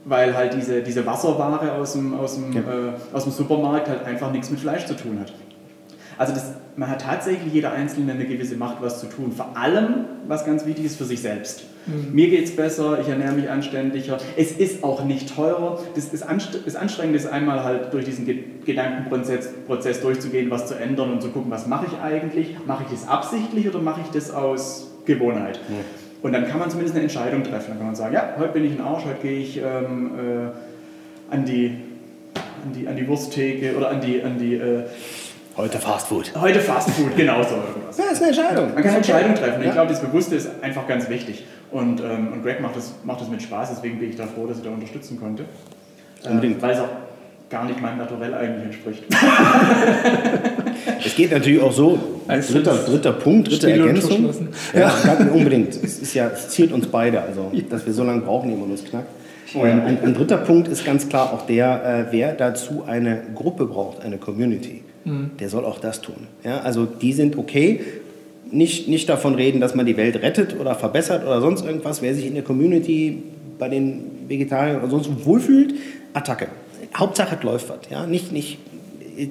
Weil halt diese, diese Wasserware aus dem, aus, dem, ja. äh, aus dem Supermarkt halt einfach nichts mit Fleisch zu tun hat. Also das, man hat tatsächlich jeder Einzelne eine gewisse Macht, was zu tun. Vor allem, was ganz wichtig ist, für sich selbst. Mhm. Mir geht es besser, ich ernähre mich anständiger. Es ist auch nicht teurer. Das, ist das Anstrengende ist einmal halt durch diesen Gedankenprozess Prozess durchzugehen, was zu ändern und zu gucken, was mache ich eigentlich? Mache ich das absichtlich oder mache ich das aus Gewohnheit? Mhm. Und dann kann man zumindest eine Entscheidung treffen. Dann kann man sagen, ja, heute bin ich ein Arsch, heute gehe ich ähm, äh, an, die, an, die, an die Wursttheke oder an die, an die äh, Heute Fast Food. Heute Fast Food, genau so irgendwas. Ja, ist eine Entscheidung. Man kann eine Entscheidung treffen. Ja. Ich glaube, das Bewusste ist einfach ganz wichtig. Und, ähm, und Greg macht das, macht das mit Spaß, deswegen bin ich da froh, dass ich da unterstützen konnte. Unbedingt. Ähm, weil es auch gar nicht meinem Naturell eigentlich entspricht. es geht natürlich auch so, also dritter, dritter Punkt, dritte Ergänzung. Ja, ja, unbedingt. Es, ist ja, es zielt uns beide, also dass wir so lange brauchen, ehe man uns knackt. Oh ja. ein, ein, dritter Punkt ist ganz klar auch der, äh, wer dazu eine Gruppe braucht, eine Community mhm. der soll auch das tun. Ja, also die sind okay. Nicht, nicht davon reden, dass man die Welt rettet oder verbessert oder sonst irgendwas. Wer sich in der Community bei den Vegetariern oder sonst wohlfühlt, Attacke. Hauptsache es läuft was. Ja? Nicht, nicht,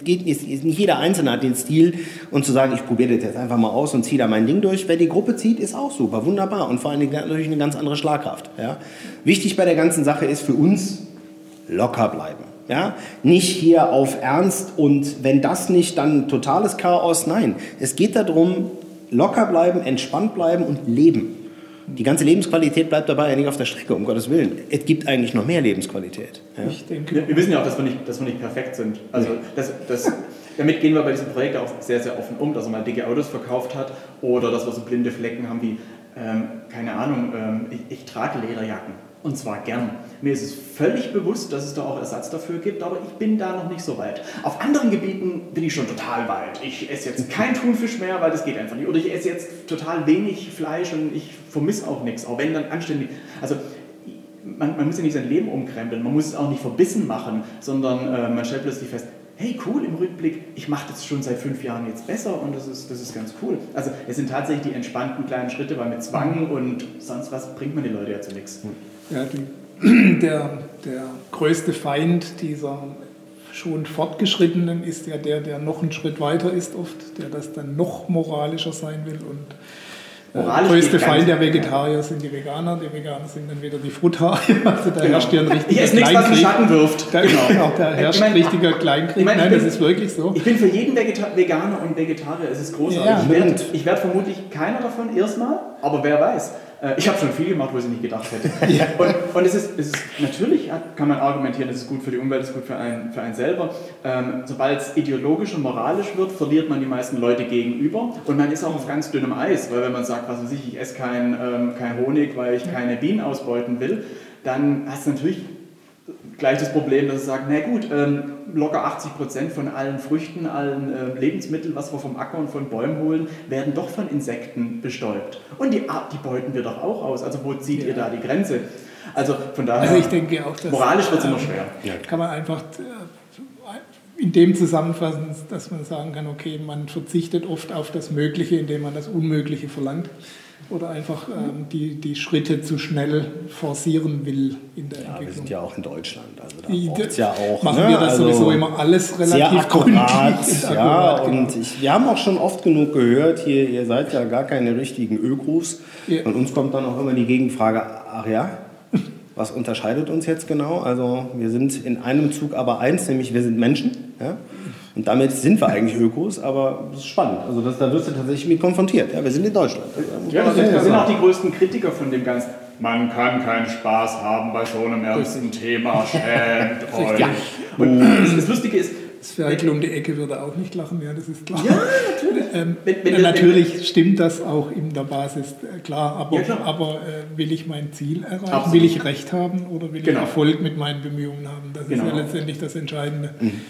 geht nicht, nicht jeder Einzelne hat den Stil und zu sagen, ich probiere das jetzt einfach mal aus und ziehe da mein Ding durch. Wer die Gruppe zieht, ist auch super, wunderbar und vor allen Dingen natürlich eine ganz andere Schlagkraft. Ja? Wichtig bei der ganzen Sache ist für uns locker bleiben. Ja? Nicht hier auf Ernst und wenn das nicht, dann totales Chaos. Nein, es geht darum, locker bleiben, entspannt bleiben und leben. Die ganze Lebensqualität bleibt dabei ja nicht auf der Strecke, um Gottes Willen. Es gibt eigentlich noch mehr Lebensqualität. Ja? Ich denke. Wir, wir, wissen ja auch, dass wir nicht, dass wir nicht perfekt sind. Also das, das, damit gehen wir bei diesem Projekt auch sehr, sehr offen um, dass er mal dicke Autos verkauft hat oder dass wir so blinde Flecken haben wie, ähm, keine Ahnung, ähm, ich, ich trage Lederjacken Und zwar gern. Mir ist es völlig bewusst, dass es da auch Ersatz dafür gibt, aber ich bin da noch nicht so weit. Auf anderen Gebieten bin ich schon total weit. Ich esse jetzt kein Thunfisch mehr, weil das geht einfach nicht. Oder ich esse jetzt total wenig Fleisch und ich vermisse auch nichts. Auch wenn dann anständig. Also man, man muss ja nicht sein Leben umkrempeln, man muss es auch nicht verbissen machen, sondern äh, man stellt plötzlich fest, hey cool, im Rückblick, ich mache das schon seit fünf Jahren jetzt besser und das ist, das ist ganz cool. Also es sind tatsächlich die entspannten kleinen Schritte, weil mit Zwang und sonst was bringt man die Leute ja zu nichts. Ja, die, der, der größte Feind dieser schon Fortgeschrittenen ist ja der, der noch einen Schritt weiter ist oft, der das dann noch moralischer sein will und der größte Feind der Vegetarier sind die Veganer, die Veganer sind dann wieder die Fruttarier. Also da genau. herrscht ja ein richtiger Ich esse nichts, Schatten wirft. Da, genau. genau, da herrscht ich mein, richtiger Kleinkrieg. Ich mein, Nein, bin, das ist wirklich so. Ich bin für jeden Vegeta Veganer und Vegetarier, es ist großartig. Ja, ich werde werd vermutlich keiner davon erstmal, aber wer weiß. Äh, ich habe schon viel gemacht, wo ich nicht gedacht hätte. ja. Und, und es, ist, es ist natürlich, kann man argumentieren, es ist gut für die Umwelt, es ist gut für einen, für einen selber. Ähm, Sobald es ideologisch und moralisch wird, verliert man die meisten Leute gegenüber. Und man ist auch auf ganz dünnem Eis, weil wenn man sagt, was weiß ich, ich esse kein, ähm, kein Honig, weil ich keine Bienen ausbeuten will, dann hast du natürlich gleich das Problem, dass sie sagen, na gut, ähm, locker 80 Prozent von allen Früchten, allen äh, Lebensmitteln, was wir vom Acker und von Bäumen holen, werden doch von Insekten bestäubt. Und die, die beuten wir doch auch aus. Also wo zieht ja. ihr da die Grenze? Also von daher, also ich denke auch, dass, moralisch wird es immer schwer. Kann man einfach äh, in dem zusammenfassen, dass man sagen kann, okay, man verzichtet oft auf das Mögliche, indem man das Unmögliche verlangt oder einfach ähm, die, die Schritte zu schnell forcieren will in der ja, Entwicklung. Wir sind ja auch in Deutschland, also da ja auch. Machen ne? wir das also sowieso immer alles relativ sehr akkurat. ja, und ich, wir haben auch schon oft genug gehört, hier, ihr seid ja gar keine richtigen Ökos. Ja. Und uns kommt dann auch immer die Gegenfrage, ach ja, was unterscheidet uns jetzt genau? Also wir sind in einem Zug aber eins, nämlich wir sind Menschen. Ja? Und damit sind wir eigentlich Ökos, aber das ist spannend. Also das, da wirst du tatsächlich mit konfrontiert. Ja, wir sind in Deutschland. Ja, das sind, das sind auch die größten Kritiker von dem Ganzen. Man kann keinen Spaß haben bei so einem ernsten Thema. Schämt euch. Ja. Und das Lustige ist, das Ferkel um die Ecke würde auch nicht lachen, ja, das ist klar. Ja, natürlich. Ähm, wenn, wenn, natürlich wenn, stimmt das auch in der Basis, äh, klar, aber, ja, klar. aber äh, will ich mein Ziel erreichen? Absolut. Will ich Recht haben oder will genau. ich Erfolg mit meinen Bemühungen haben? Das genau. ist ja letztendlich das Entscheidende. Mhm.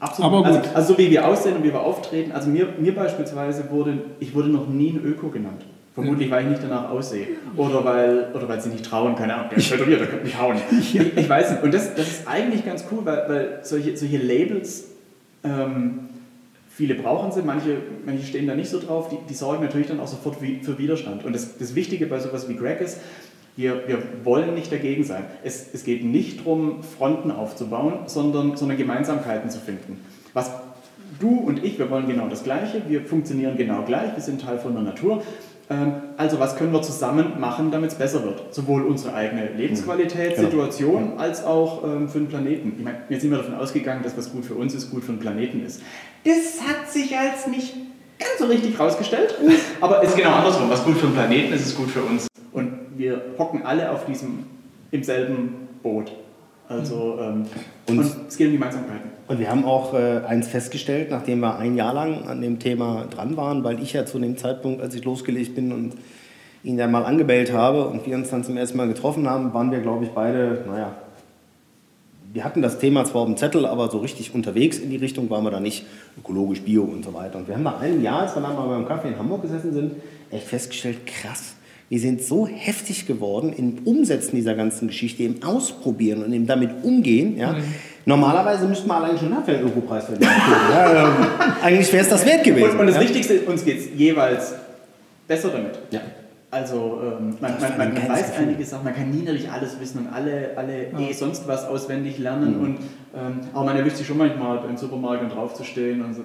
Absolut. Aber gut. Also, also, so wie wir aussehen und wie wir auftreten, also mir, mir beispielsweise wurde, ich wurde noch nie ein Öko genannt. Vermutlich, weil ich nicht danach aussehe. Oder weil, oder weil sie nicht trauen, keine Ahnung, der ist tätowiert, der könnte mich hauen. Ich, ich, weiß nicht. Und das, das ist eigentlich ganz cool, weil, weil solche, solche Labels, ähm, viele brauchen sie, manche, manche stehen da nicht so drauf, die, die sorgen natürlich dann auch sofort für Widerstand. Und das, das Wichtige bei sowas wie Greg ist, wir, wir wollen nicht dagegen sein. Es, es geht nicht darum, Fronten aufzubauen, sondern, sondern Gemeinsamkeiten zu finden. Was du und ich, wir wollen genau das Gleiche, wir funktionieren genau gleich, wir sind Teil von der Natur. Ähm, also was können wir zusammen machen, damit es besser wird? Sowohl unsere eigene Lebensqualität, genau. Situation, als auch ähm, für den Planeten. Ich meine, jetzt sind wir davon ausgegangen, dass was gut für uns ist, gut für den Planeten ist. Das hat sich als nicht ganz so richtig rausgestellt, aber es ist genau andersrum. Was gut für den Planeten ist, ist gut für uns. Wir hocken alle auf diesem, im selben Boot. Also ähm, und, und, es geht um Gemeinsamkeiten. Und wir haben auch äh, eins festgestellt, nachdem wir ein Jahr lang an dem Thema dran waren, weil ich ja zu dem Zeitpunkt, als ich losgelegt bin und ihn dann mal angebellt habe und wir uns dann zum ersten Mal getroffen haben, waren wir, glaube ich, beide, naja, wir hatten das Thema zwar auf dem Zettel, aber so richtig unterwegs in die Richtung waren wir da nicht, ökologisch, bio und so weiter. Und wir haben nach einem Jahr, als wir dann mal beim Kaffee in Hamburg gesessen sind, echt festgestellt, krass, wir sind so heftig geworden im Umsetzen dieser ganzen Geschichte, im Ausprobieren und im damit umgehen. Ja. Mhm. Normalerweise müssten wir allein schon nachher einen Ökopreis verdienen. ja, ähm, eigentlich wäre es das wert gewesen. Und, und das ja. Wichtigste ist, uns geht es jeweils besser damit. Ja. Also ähm, man, man, man, man weiß einige Sachen, man kann nie natürlich alles wissen und alle, alle ja. eh sonst was auswendig lernen. Mhm. Und, ähm, aber man erwischt sich schon manchmal im Supermarkt und draufzustehen und so,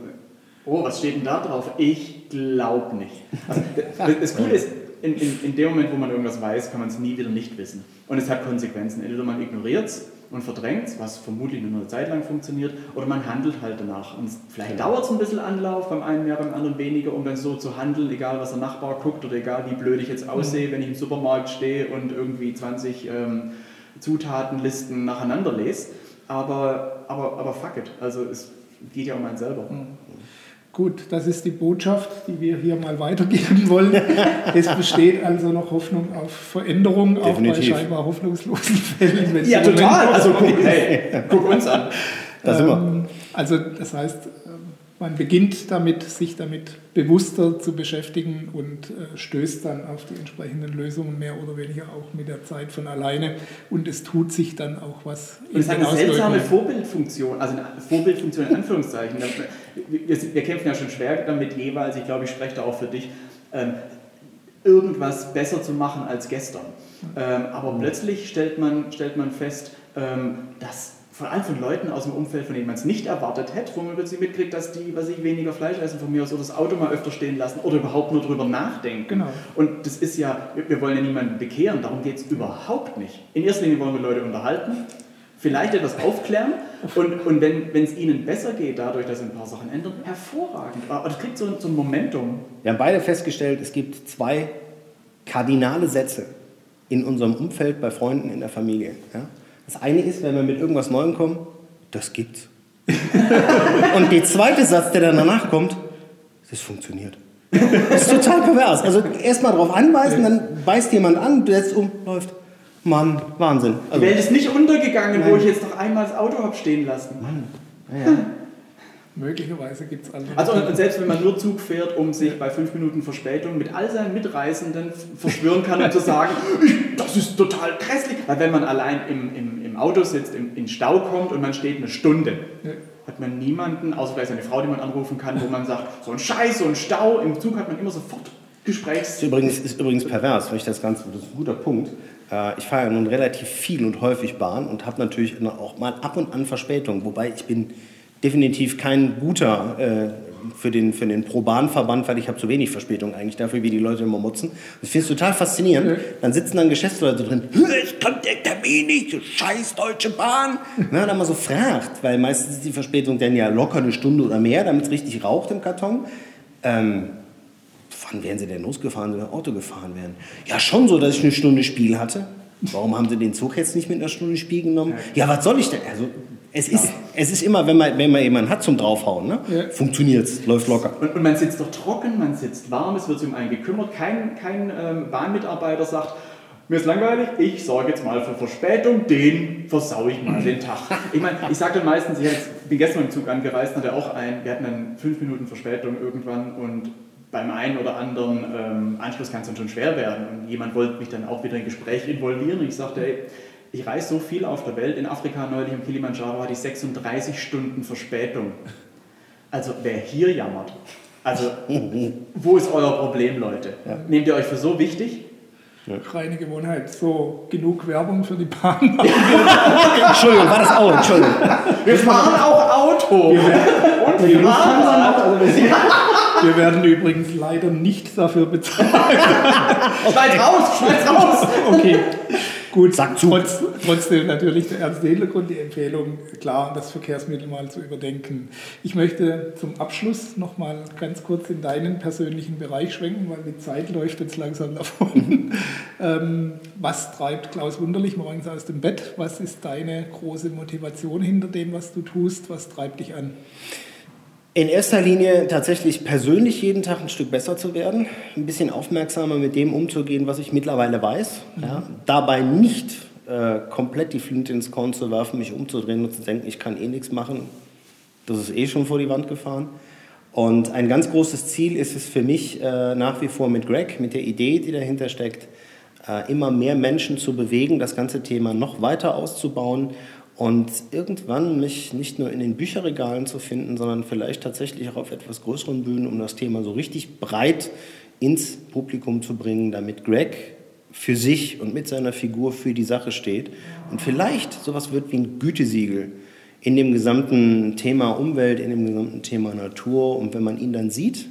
oh, was steht denn da drauf? Ich glaube nicht. Also, das, das Coole ist, in, in, in dem Moment, wo man irgendwas weiß, kann man es nie wieder nicht wissen. Und es hat Konsequenzen. Entweder man ignoriert es und verdrängt es, was vermutlich nur eine Zeit lang funktioniert, oder man handelt halt danach. Und vielleicht ja. dauert es ein bisschen Anlauf, beim einen mehr, beim anderen weniger, um dann so zu handeln, egal was der Nachbar guckt oder egal wie blöd ich jetzt aussehe, mhm. wenn ich im Supermarkt stehe und irgendwie 20 ähm, Zutatenlisten nacheinander lese. Aber, aber, aber fuck it, also es geht ja um einen selber. Mhm. Gut, das ist die Botschaft, die wir hier mal weitergeben wollen. es besteht also noch Hoffnung auf Veränderung, Definitiv. auch bei scheinbar hoffnungslosen Fällen. Ja, total. Also so guck, hey, guck uns an. Da sind wir. Ähm, Also das heißt, man beginnt damit, sich damit bewusster zu beschäftigen und äh, stößt dann auf die entsprechenden Lösungen mehr oder weniger auch mit der Zeit von alleine und es tut sich dann auch was Und es hat eine seltsame. Vorbildfunktion, also eine Vorbildfunktion in Anführungszeichen. Wir, sind- wir kämpfen ja schon schwer damit jeweils, ich glaube, ich spreche da auch für dich, ähm, irgendwas besser zu machen als gestern. Ähm, aber plötzlich stellt man, stellt man fest, ähm, dass vor allem von Leuten aus dem Umfeld, von denen man es nicht erwartet hätte, wo man plötzlich mitkriegt, dass die, was ich weniger Fleisch essen von mir aus oder das Auto mal öfter stehen lassen oder überhaupt nur drüber nachdenken. Genau. Und das ist ja, wir- wollen ja niemanden bekehren, darum geht es überhaupt nicht. In erster Linie wollen wir Leute unterhalten, vielleicht etwas aufklären und, und wenn es ihnen besser geht, dadurch, dass sie ein paar Sachen ändern, hervorragend. Aber das kriegt so, ein- so ein Momentum. Wir haben beide festgestellt, es gibt zwei kardinale Sätze in unserem Umfeld, bei Freunden, in der Familie. Ja? Das eine ist, wenn wir mit irgendwas Neuem kommen, das gibt's. Und der zweite Satz, der dann danach kommt, das funktioniert. Das ist total pervers. Also erstmal drauf anweisen, dann beißt jemand an, setzt um, läuft. Mann, Wahnsinn. Die Also, Welt ist nicht untergegangen, wo ich jetzt noch einmal das Auto habe stehen lassen. Möglicherweise gibt es andere. Also und, selbst wenn man nur Zug fährt, um sich bei fünf Minuten Verspätung mit all seinen Mitreisenden verschwören kann und zu sagen, das ist total grässlich. Weil wenn man allein im, im, im Auto sitzt, im, in Stau kommt und man steht eine Stunde, Ja. hat man niemanden, außer vielleicht eine Frau, die man anrufen kann, wo man sagt, so ein Scheiß, so ein Stau. Im Zug hat man immer sofort Gesprächs... ist übrigens, ist übrigens pervers, wenn ich das Ganze, das ist ein guter Punkt. Äh, Ich fahre ja nun relativ viel und häufig Bahn und habe natürlich auch mal ab und an Verspätung, wobei ich bin definitiv kein guter äh, für den, für den Pro-Bahn-Verband, weil ich habe zu wenig Verspätung eigentlich dafür, wie die Leute immer motzen. Das finde ich total faszinierend. Dann sitzen dann Geschäftsleute drin, ich komme der Termin nicht, du scheiß Deutsche Bahn. Wenn man dann mal so fragt, weil meistens ist die Verspätung dann ja locker eine Stunde oder mehr, damit es richtig raucht im Karton. Ähm, Wann wären Sie denn losgefahren, wenn Sie Auto gefahren wären? Ja, schon so, dass ich eine Stunde Spiel hatte. Warum haben Sie den Zug jetzt nicht mit einer Stunde Spiel genommen? Ja, was soll ich denn? Also, es ist, es ist immer, wenn man, wenn man jemanden hat zum Draufhauen, ne? Ja. funktioniert's, läuft locker. Und, und man sitzt doch trocken, man sitzt warm, es wird sich um einen gekümmert. Kein, kein ähm, Bahnmitarbeiter sagt, mir ist langweilig, ich sorge jetzt mal für Verspätung, den versau ich mal den Tag. Ich meine, ich sage dann meistens, ich bin gestern im Zug angereist, hatte auch einen, wir hatten dann fünf Minuten Verspätung irgendwann und beim einen oder anderen ähm, Anschluss kann es dann schon schwer werden. Und jemand wollte mich dann auch wieder in Gespräch involvieren und ich sagte, ey, ich reise so viel auf der Welt. In Afrika neulich am Kilimanjaro hatte ich 36 Stunden Verspätung. Also wer hier jammert, also wo ist euer Problem, Leute? Nehmt ihr euch für so wichtig? Reine Gewohnheit. So, genug Werbung für die Bahn. Entschuldigung, war das auch? Entschuldigung. Wir fahren auch Auto. Und wir fahren Wir werden übrigens leider nicht dafür bezahlt. Schneid raus, schneid raus. Okay, gut. Sag zu. Trotz, trotzdem natürlich der ernste Hintergrund, die Empfehlung, klar, das Verkehrsmittel mal zu überdenken. Ich möchte zum Abschluss noch mal ganz kurz in deinen persönlichen Bereich schwenken, weil die Zeit läuft jetzt langsam davon. ähm, was treibt Klaus Wunderlich morgens aus dem Bett? Was ist deine große Motivation hinter dem, was du tust? Was treibt dich an? In erster Linie tatsächlich persönlich jeden Tag ein Stück besser zu werden, ein bisschen aufmerksamer mit dem umzugehen, was ich mittlerweile weiß. Ja, dabei nicht äh, komplett die Flinte ins Korn zu werfen, mich umzudrehen und zu denken, ich kann eh nichts machen. Das ist eh schon vor die Wand gefahren. Und ein ganz großes Ziel ist es für mich äh, nach wie vor mit Greg, mit der Idee, die dahinter steckt, äh, immer mehr Menschen zu bewegen, das ganze Thema noch weiter auszubauen und irgendwann mich nicht nur in den Bücherregalen zu finden, sondern vielleicht tatsächlich auch auf etwas größeren Bühnen, um das Thema so richtig breit ins Publikum zu bringen, damit Greg für sich und mit seiner Figur für die Sache steht. Und vielleicht sowas wird wie ein Gütesiegel in dem gesamten Thema Umwelt, in dem gesamten Thema Natur. Und wenn man ihn dann sieht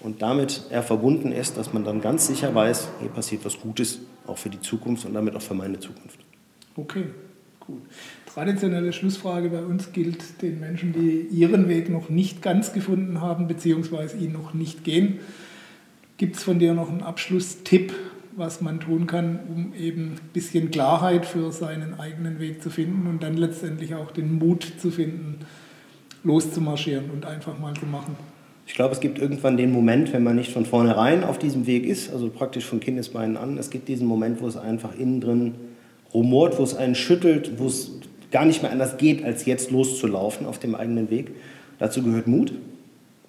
und damit er verbunden ist, dass man dann ganz sicher weiß, hier passiert was Gutes, auch für die Zukunft und damit auch für meine Zukunft. Okay, gut. Traditionelle Schlussfrage bei uns gilt den Menschen, die ihren Weg noch nicht ganz gefunden haben, beziehungsweise ihn noch nicht gehen. Gibt es von dir noch einen Abschlusstipp, was man tun kann, um eben ein bisschen Klarheit für seinen eigenen Weg zu finden und dann letztendlich auch den Mut zu finden, loszumarschieren und einfach mal zu machen? Ich glaube, es gibt irgendwann den Moment, wenn man nicht von vornherein auf diesem Weg ist, also praktisch von Kindesbeinen an, es gibt diesen Moment, wo es einfach innen drin rumort, wo es einen schüttelt, wo es gar nicht mehr anders geht, als jetzt loszulaufen auf dem eigenen Weg. Dazu gehört Mut,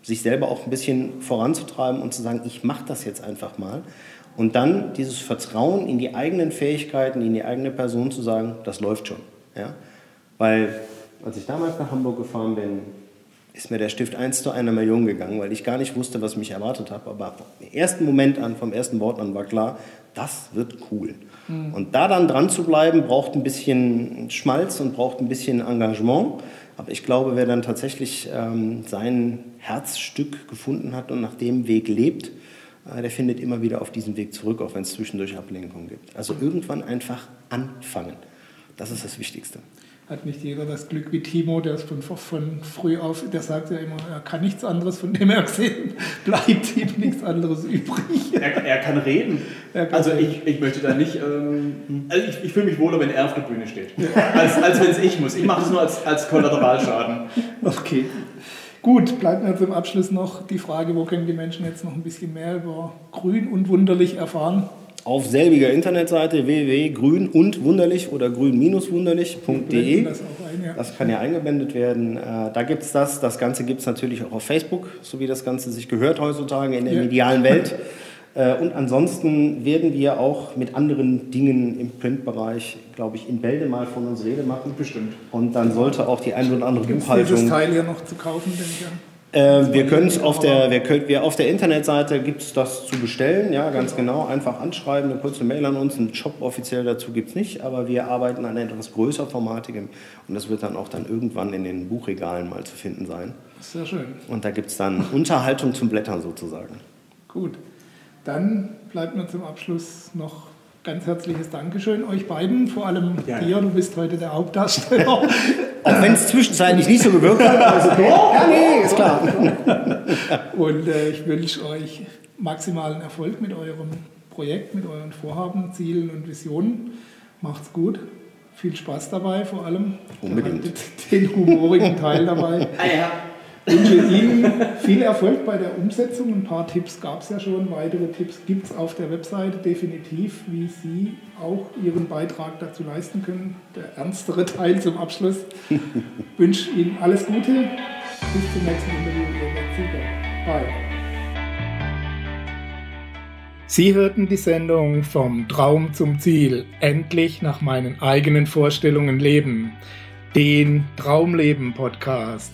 sich selber auch ein bisschen voranzutreiben und zu sagen, ich mache das jetzt einfach mal. Und dann dieses Vertrauen in die eigenen Fähigkeiten, in die eigene Person zu sagen, das läuft schon. Ja? Weil als ich damals nach Hamburg gefahren bin, ist mir der Stift 1 zu einer Million gegangen, weil ich gar nicht wusste, was mich erwartet hat. Aber vom ersten Moment an, vom ersten Wort an war klar, das wird cool. Mhm. Und da dann dran zu bleiben, braucht ein bisschen Schmalz und braucht ein bisschen Engagement. Aber ich glaube, wer dann tatsächlich ähm, sein Herzstück gefunden hat und nach dem Weg lebt, äh, der findet immer wieder auf diesen Weg zurück, auch wenn es zwischendurch Ablenkungen gibt. Also irgendwann einfach anfangen. Das ist das Wichtigste hat nicht jeder das Glück wie Timo, der ist von, von früh auf, der sagt ja immer, er kann nichts anderes, von dem er gesehen bleibt ihm nichts anderes übrig. Er, er kann reden. Er kann also reden. Ich, ich möchte da nicht, ähm, also ich, ich fühle mich wohler, wenn er auf der Bühne steht, als, als wenn es ich muss. Ich mache das nur als, als Kollateralschaden. Okay. Gut, bleibt mir zum Abschluss noch die Frage, wo können die Menschen jetzt noch ein bisschen mehr über Grün und Wunderlich erfahren? Auf selbiger Internetseite www.grün und wunderlich oder grün-wunderlich.de. Das, ja. das, kann ja eingeblendet werden. Äh, da gibt es das. Das Ganze gibt es natürlich auch auf Facebook, so wie das Ganze sich gehört heutzutage in der ja. medialen Welt. Äh, und ansonsten werden wir auch mit anderen Dingen im Printbereich, glaube ich, in Bälde mal von uns Rede machen. Bestimmt. Und dann sollte auch die ein oder andere Buchhaltung. Teil hier noch zu kaufen, denke ich. Äh, wir können es auf der, wir können, wir auf der Internetseite gibt es das zu bestellen, ja, ganz genau. Einfach anschreiben, eine kurze Mail an uns. Einen Shop offiziell dazu gibt es nicht, aber wir arbeiten an etwas größer formatigem und das wird dann auch dann irgendwann in den Buchregalen mal zu finden sein. Sehr schön. Und da gibt es dann Unterhaltung zum Blättern sozusagen. Gut. Dann bleibt mir zum Abschluss noch ganz herzliches Dankeschön euch beiden, vor allem ja. dir, du bist heute der Hauptdarsteller. Auch wenn es zwischenzeitlich nicht so gewirkt hat, aber ist okay. Ja, nee, ist klar. Und äh, ich wünsche euch maximalen Erfolg mit eurem Projekt, mit euren Vorhaben, Zielen und Visionen. Macht's gut. Viel Spaß dabei vor allem. Unbedingt. Den humorigen Teil dabei. Ah, ja wünsche Ihnen viel Erfolg bei der Umsetzung. Ein paar Tipps gab es ja schon, weitere Tipps gibt es auf der Webseite definitiv, wie Sie auch Ihren Beitrag dazu leisten können. Der ernstere Teil zum Abschluss. Ich wünsche Ihnen alles Gute. Bis zum nächsten Interview. Bye. Sie hörten die Sendung Vom Traum zum Ziel, endlich nach meinen eigenen Vorstellungen leben, den Traumleben Podcast.